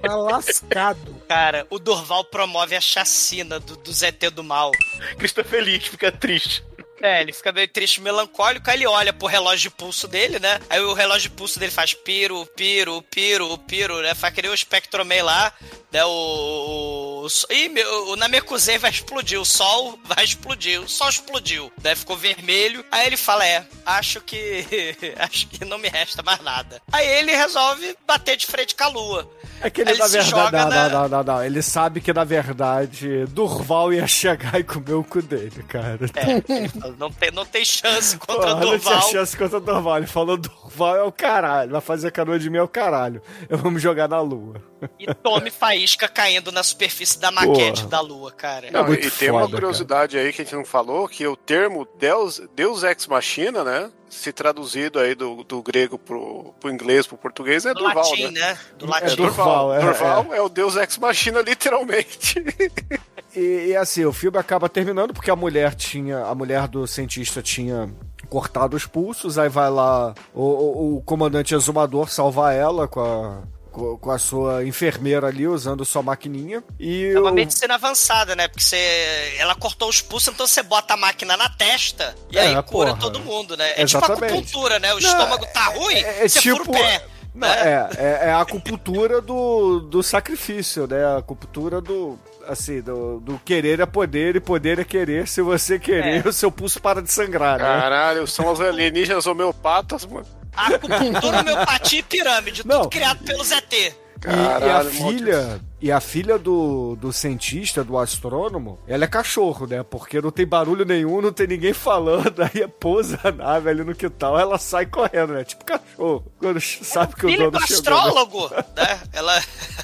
Tá lascado. Cara, o Durval promove a chacina do, do ZT do mal. Cristo é feliz, fica triste. É, ele fica meio triste, melancólico, aí ele olha pro relógio de pulso dele, né? Aí o relógio de pulso dele faz piro, piro, piro, piro, né? Faz que nem o Spectroman lá, né? O... o, ih, meu, o Namekusei vai explodir, o Sol vai explodir, o Sol explodiu, né? Ficou vermelho. Aí ele fala, é, acho que... acho que não me resta mais nada. Aí ele resolve bater de frente com a Lua. É que ele, Aí na verdade. Não, na- não, não, não, não. Ele sabe que, na verdade, Durval ia chegar e comer o cu dele, cara. É, ele fala, não tem, não tem chance contra Porra, o não tinha Durval. chance contra o Durval. Ele falou: Durval é o caralho, vai fazer canoa de mim é o caralho. Eu vamos jogar na lua. E tome faísca caindo na superfície da maquete Porra. da Lua, cara. É Não, muito e tem uma curiosidade aí que a gente não falou, que o termo Deus, Deus Ex Machina, né? Se traduzido aí do, do grego pro, pro inglês, pro português, é Do Durval, latim, né? né? Do É latim. Durval, é, Durval é. o Deus Ex Machina, literalmente. E, e, assim, o filme acaba terminando porque a mulher tinha. A mulher do cientista tinha cortado os pulsos, aí vai lá o, o- o comandante exumador salvar ela com a. Com com a sua enfermeira ali, usando sua maquininha. E É uma o- medicina avançada, né? Porque você, ela cortou os pulsos, então você bota a máquina na testa e É, aí cura porra. todo mundo, né? É Exatamente. tipo acupuntura, né? O Não, estômago tá ruim, é, é você tipo. fura o pé. Não, né? é, é, é a acupuntura do, do sacrifício, né? A acupuntura do. Assim, do, do querer é poder e poder é querer. Se você querer, É. o seu pulso para de sangrar, né? Caralho, são os alienígenas homeopatas, mano. Acupuntura, homeopatia e pirâmide, Não. tudo criado pelo ZT. E- e, a Caralho, filha, e a filha do, do cientista, do astrônomo, ela é cachorro, né? Porque não tem barulho nenhum, não tem ninguém falando. Aí pousa a nave ali no quintal, ela sai correndo, né? Tipo cachorro. Quando sabe que o dono do chegou. né? astrólogo, né? Ela,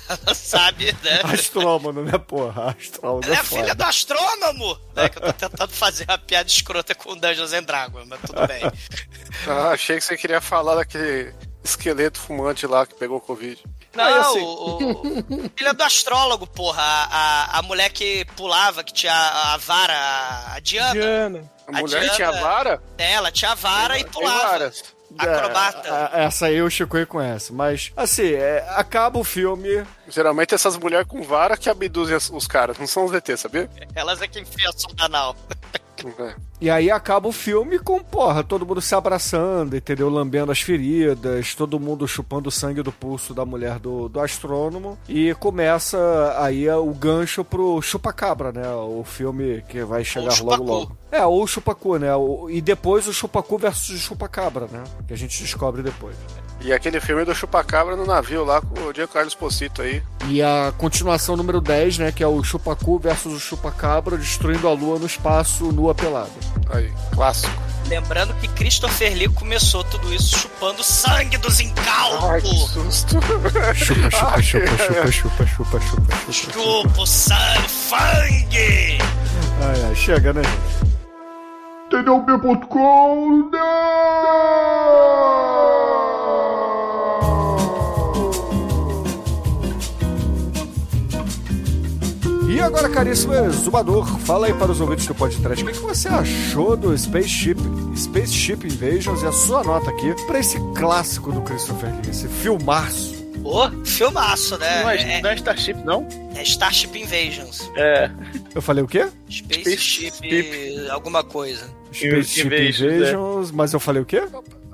ela sabe, né? Astrônomo, né, porra? Astrônomo Ela é é a filha do astrônomo! Né? Que eu tô tentando fazer uma piada escrota com Dungeons and Dragons, mas tudo bem. Ah, achei que você queria falar daquele esqueleto fumante lá que pegou Covid. Não, e assim- o, o- filha do astrólogo, porra. A, a, a mulher que pulava, que tinha a, a vara, a- Diana. Diana. A A mulher Diana- tinha vara? Ela tinha a vara e Tem pulava. várias. Acrobata. É, a- essa aí o Chico conhece. Mas, assim, é, acaba o filme. Geralmente essas mulheres com vara que abduzem os caras, não são os ET, sabia? Elas é que enfiam a sonda anal. E aí acaba o filme com, porra, todo mundo se abraçando, entendeu? Lambendo as feridas, todo mundo chupando o sangue do pulso da mulher do, do astrônomo. E começa aí o gancho pro Chupacabra, né? O filme que vai chegar logo logo. É, ou o Chupacu, né? E depois o Chupacu versus o Chupacabra, né? Que a gente descobre depois. E aquele filme do Chupacabra no navio lá com o Diego Carlos Pocito aí. E a continuação número 10, né? Que é o Chupacu versus o Chupacabra destruindo a lua no espaço, nua pelada. Aí, clássico. Lembrando que Christopher Lee começou tudo isso chupando sangue dos Ai, que incautos. susto. Chupa, chupa, chupa, chupa, chupa, chupa, chupa, chupa. Chupa o sangue, fangue! Ai, ai, chega, né, gente? TDUP.com E agora, caríssimo exumador, fala aí para os ouvintes do podcast, o que, que você achou do Spaceship, Spaceship Invasions e a sua nota aqui para esse clássico do Christopher Lee, esse filmaço. Pô, filmaço, né? Não é, É, não é Starship, não? é Starship Invasions. É. Eu falei o quê? Spaceship, Spaceship. alguma coisa. Spaceship Invasions, Invasions, mas eu falei o quê?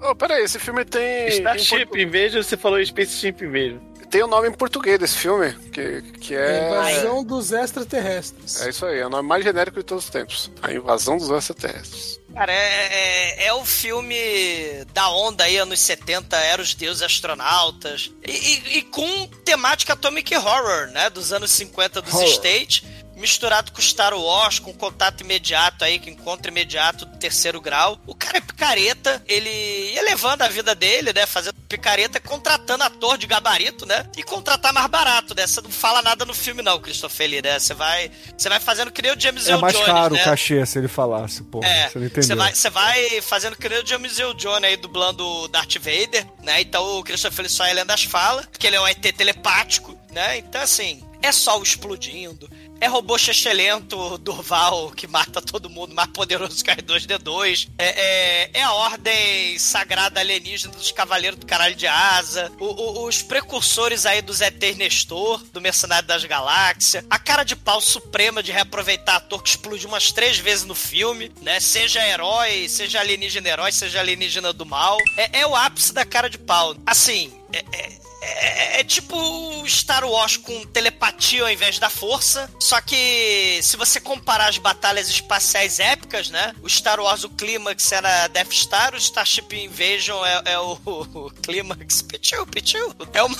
Oh, peraí, esse filme tem. Starship, Tem, de você falou Spaceship em tem um nome em português desse filme, que, que é. Invasão dos extraterrestres. É isso aí, é o nome mais genérico de todos os tempos. A invasão dos extraterrestres. Cara, é, é, é o filme da onda aí, anos 70, era os deuses astronautas. E, e- e com temática Atomic Horror, né? Dos anos 50 dos Horror. States. Misturado com Star Wars, com contato imediato aí, com encontro imediato do terceiro grau. O cara é picareta, ele ia levando a vida dele, né? Fazendo picareta, contratando ator de gabarito, né? E contratar mais barato, né? Você não fala nada no filme, não, Christopher Lee, né? Você vai, você vai fazendo que nem o James É Earl mais Jones, caro né? o cachê se ele falasse, pô. É, você não entendeu. você vai, você vai fazendo que nem o James Earl Jones aí, dublando o Darth Vader, né? Então o Christopher Lee só é lendo as falas, porque ele é um ET telepático, né? Então, assim, é sol explodindo, é robô chechelento Durval que mata todo mundo, mais poderoso que R2D2, é, é, é a ordem sagrada alienígena dos Cavaleiros do Caralho de Asa, o- o- os precursores aí dos ETs Nestor, do Mercenário das Galáxias, a cara de pau suprema de reaproveitar ator que explodiu umas três vezes no filme, né? Seja herói, seja alienígena herói, seja alienígena do mal. É, é o ápice da cara de pau. Assim, é- é- é, é tipo Star Wars com telepatia ao invés da força. Só que se você comparar as batalhas espaciais épicas, né? O Star Wars, o clímax era Death Star, o Starship Invasion é, é o, o clímax. Pichu, pichu. É uma,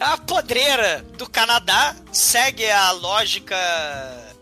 é uma podreira do Canadá. Segue a lógica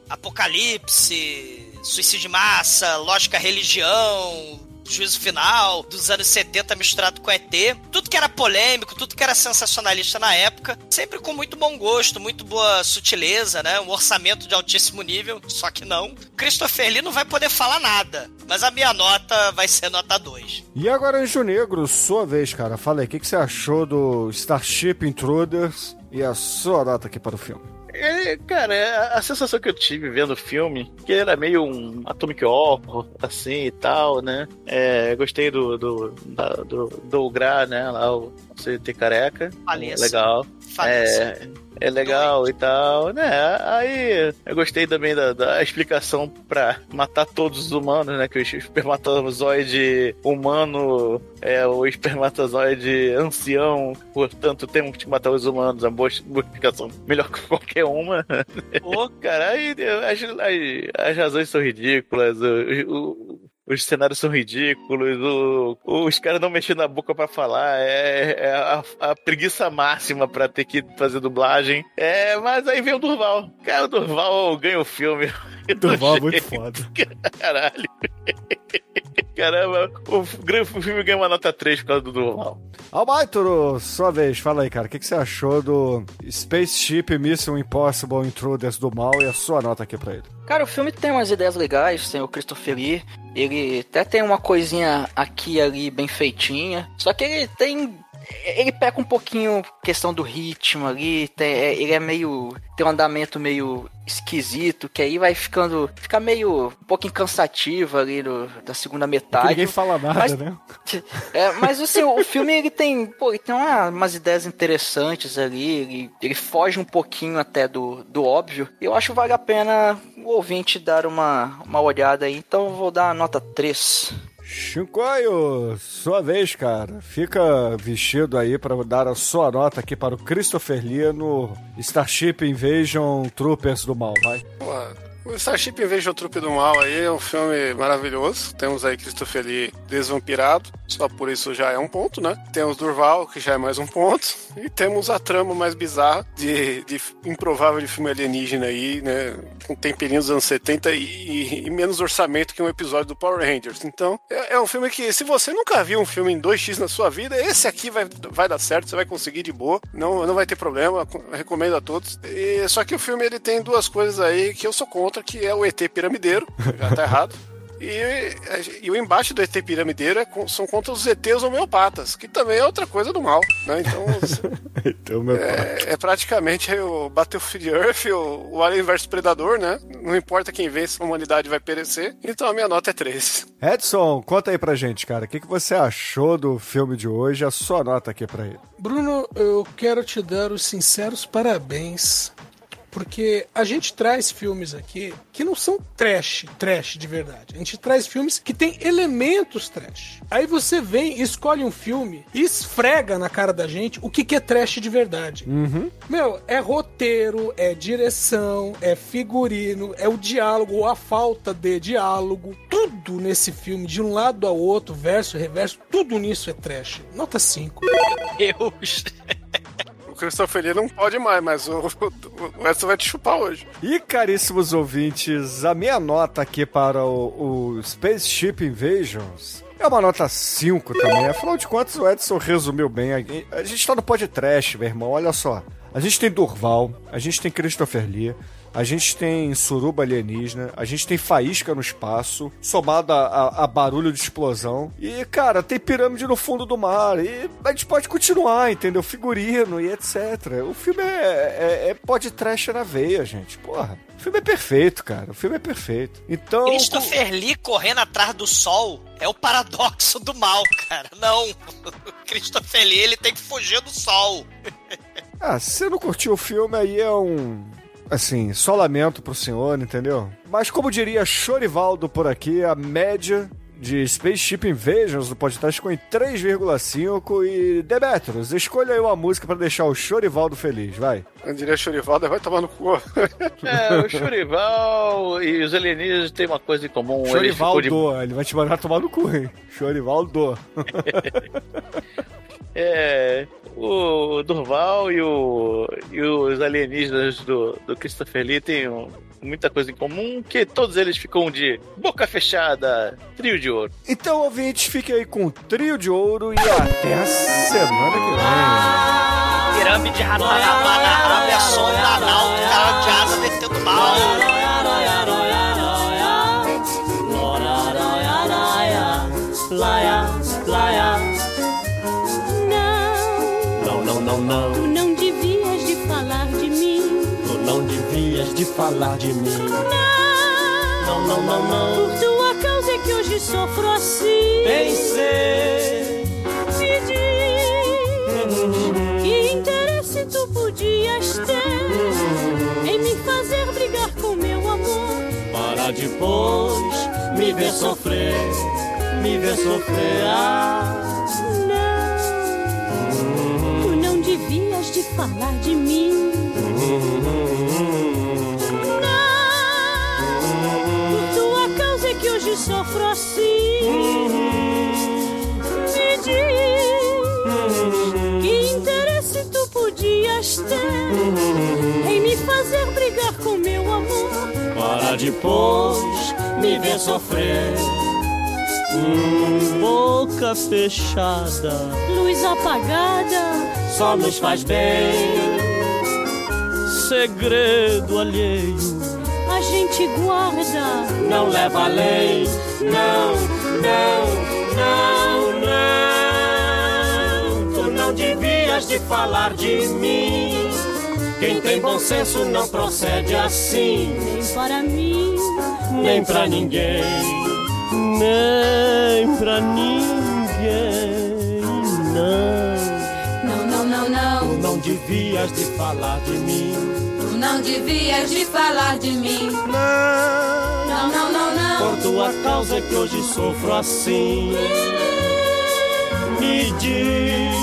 apocalipse, suicídio de massa, lógica religião, juízo final dos anos 70 misturado com ET. Tudo que era polêmico, tudo que era sensacionalista na época, sempre com muito bom gosto, muito boa sutileza, né? Um orçamento de altíssimo nível, só que não. Christopher Lee não vai poder falar nada, mas a minha nota vai ser nota 2. E agora, Anjo Negro, sua vez, cara. Fala aí, o que, que você achou do Starship Intruders e a sua nota aqui para o filme? É, cara, a, a sensação que eu tive vendo o filme, que era meio um Atomic Horror, assim e tal, né? É, gostei do do, da, do, do Gra, né? Lá, o CT careca. Faleça. Legal. É, é legal e tal, né? Aí eu gostei também da, da explicação pra matar todos os humanos, né? Que o espermatozoide humano é o espermatozoide ancião, portanto temos que matar os humanos. É uma boa explicação, melhor que qualquer uma. Pô, Cara, aí as, as, as razões são ridículas, o- o- os cenários são ridículos, o- os caras não mexendo na boca pra falar, é, é a, a preguiça máxima pra ter que fazer dublagem. É, mas aí vem o Durval. Cara, o Durval ganha o filme. Durval é muito foda. Caralho. Caramba, o, filme ganha uma nota 3 por causa do Durval. Albaitoro, sua vez. Fala aí, cara. O que, que você achou do Spaceship Mission Impossible Intruders do Mal e a sua nota aqui pra ele? Cara, o filme tem umas ideias legais, tem o Christopher Lee, ele até tem uma coisinha aqui e ali bem feitinha, só que ele tem... Ele peca um pouquinho questão do ritmo ali, tem- é- ele é meio... tem um andamento meio esquisito, que aí vai ficando... fica meio um pouquinho cansativo ali no, da segunda metade. ninguém fala nada, Mas- né? É, mas assim, o filme ele tem, pô, ele tem uma- umas ideias interessantes ali, ele, ele foge um pouquinho até do, do óbvio. Eu acho que vale a pena o ouvinte dar uma, uma olhada aí, então eu vou dar a nota 3. Chincoio, sua vez, cara. Fica vestido aí pra dar a sua nota aqui para o Christopher Lee no Starship Invasion Troopers do Mal, vai. O Starship Invasion Trupe do Mal aí é um filme maravilhoso. Temos aí Christopher Lee desvampirado, só por isso já é um ponto, né? Temos Durval, que já é mais um ponto. E temos a trama mais bizarra de, de improvável de filme alienígena aí, né? Com temperinhos dos anos 70 e, e- e menos orçamento que um episódio do Power Rangers. Então, é, é um filme que, se você nunca viu um filme em 2x na sua vida, esse aqui vai, vai dar certo, você vai conseguir de boa. Não, não vai ter problema, recomendo a todos. E, só que o filme ele tem duas coisas aí que eu sou contra, que é o ET piramideiro, já tá errado. E, e o embate do ET piramideiro é com- são contra os ETs homeopatas, que também é outra coisa do mal, né? Então Então, é, é praticamente o Battlefield Earth, o, o Alien vs Predador, né? Não importa quem vence, a humanidade vai perecer. Então a minha nota é 3. Edson, conta aí pra gente, cara. O que, que você achou do filme de hoje? A sua nota aqui pra ele. Bruno, eu quero te dar os sinceros parabéns. Porque a gente traz filmes aqui que não são trash, trash de verdade. A gente traz filmes que tem elementos trash. Aí você vem, escolhe um filme e esfrega na cara da gente o que, que é trash de verdade. Meu, é roteiro, é direção, é figurino, é o diálogo ou a falta de diálogo. Tudo nesse filme, de um lado ao outro, verso, reverso, tudo nisso é trash. Nota 5. Deus. O Christopher Lee não pode mais, mas o, o Edson vai te chupar hoje. E caríssimos ouvintes, a minha nota aqui para o, o Spaceship Invasions é uma nota 5 também. Afinal de contas, o Edson resumiu bem. A gente tá no podcast, meu irmão, olha só. A gente tem Durval, a gente tem Christopher Lee, a gente tem suruba alienígena, a gente tem faísca no espaço, somado a, a- a barulho de explosão. E, cara, tem pirâmide no fundo do mar. E a gente pode continuar, entendeu? Figurino e etc. O filme é, é, é pode trash na veia, gente. Porra. O filme é perfeito, cara. O filme é perfeito. Então. Christopher Lee correndo atrás do sol é o paradoxo do mal, cara. Não. Christopher Lee, ele tem que fugir do sol. Ah, se você não curtiu o filme, aí é um. Assim, só lamento pro senhor, entendeu? Mas como diria Chorivaldo por aqui, a média de Spaceship Invasions do podcast ficou em 3,5 e Demetrius, escolha aí uma música pra deixar o Chorivaldo feliz, vai. Eu diria Chorivaldo, vai tomar no cu. É, o Chorival e os alienígenas têm uma coisa em comum. Chorivaldo, de- ele vai te mandar tomar no cu, hein? Chorivaldo. É, o Durval e, o, e os alienígenas do, do Christopher Lee têm um- muita coisa em comum, que todos eles ficam de boca fechada, trio de ouro. Então, ouvintes, fiquem aí com o trio de ouro e até a semana que vem. Pirâmide ratanabana, é anal cara de asa mal. Não. Tu não devias de falar de mim. Tu não devias de falar de mim. Não, não, não, não. Por tua causa é que hoje sofro assim. Pensei. Me diz que interesse tu podias ter em me fazer brigar com meu amor. Para depois me ver sofrer. Me ver sofrer. Ah. Devias de falar de mim. Por tua causa é que hoje sofro assim. Me diz que interesse tu podias ter em me fazer brigar com meu amor. Para depois me ver sofrer. Hum, boca fechada Luz apagada, só nos faz bem. Segredo alheio a gente guarda. não leva além. Não, não, não, não. Tu não devias de falar de mim. Quem tem bom senso não procede assim, Nem para mim, nem pra ninguém, nem pra ninguém. Não, não, não, não, não. tu não devias de falar de mim. Tu não devias de falar de mim. Não, não, não, não. Por tua causa é que hoje sofro assim. Me diz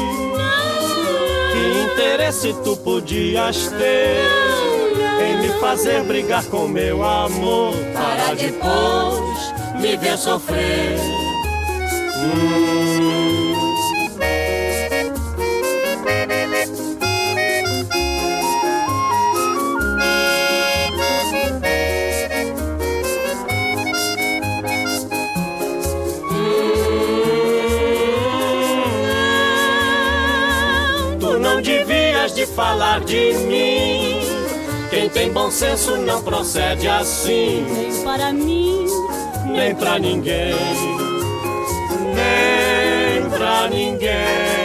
que interesse tu podias ter em me fazer brigar com meu amor para depois me ver sofrer. Hum. De falar de mim. Quem tem bom senso não procede assim, Nem para mim, nem pra ninguém, nem pra ninguém.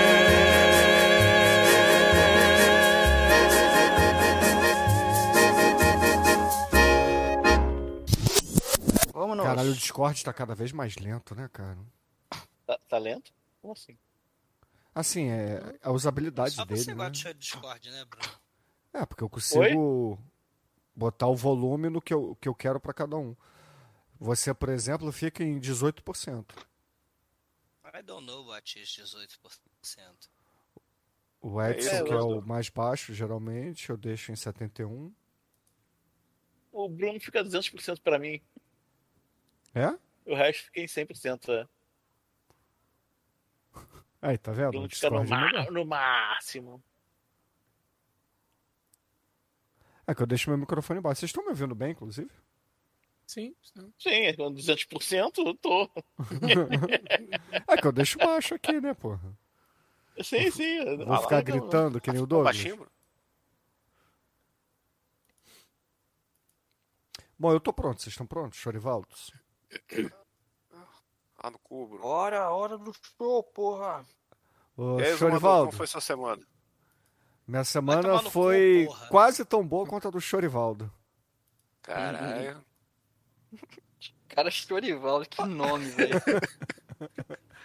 Vamos Caralho, o Discord tá cada vez mais lento, né, cara? Tá, tá lento? Como assim? Assim, é a usabilidade Só dele, você né? gosta de Discord, né, Bruno? É, porque eu consigo botar o volume no que eu, que eu quero pra cada um. Você, por exemplo, fica em 18%. I don't know what is 18%. O Edson, É, que é o mais baixo, geralmente, eu deixo em 71%. O Bruno fica 200% pra mim. É? O resto fica em 100%. É. Aí, tá vendo? O Bruno fica no, é ma- no máximo. É que eu deixo meu microfone baixo. Vocês estão me ouvindo bem, inclusive? Sim, sim. Sim, com 200% eu tô. É que eu deixo baixo aqui, né, porra? sim, sim. Vou Ah, ficar então, gritando que nem o Douglas. Baixinho? Bom, eu tô pronto. Vocês estão prontos, Chorivaldos? Ah, no cu, Bruno. Hora, hora do show, porra. Ô, E aí, Chorivaldo, como foi sua semana? minha semana foi quase tão boa quanto a do Chorivaldo. Caralho. Cara, Chorivaldo, que nome, velho.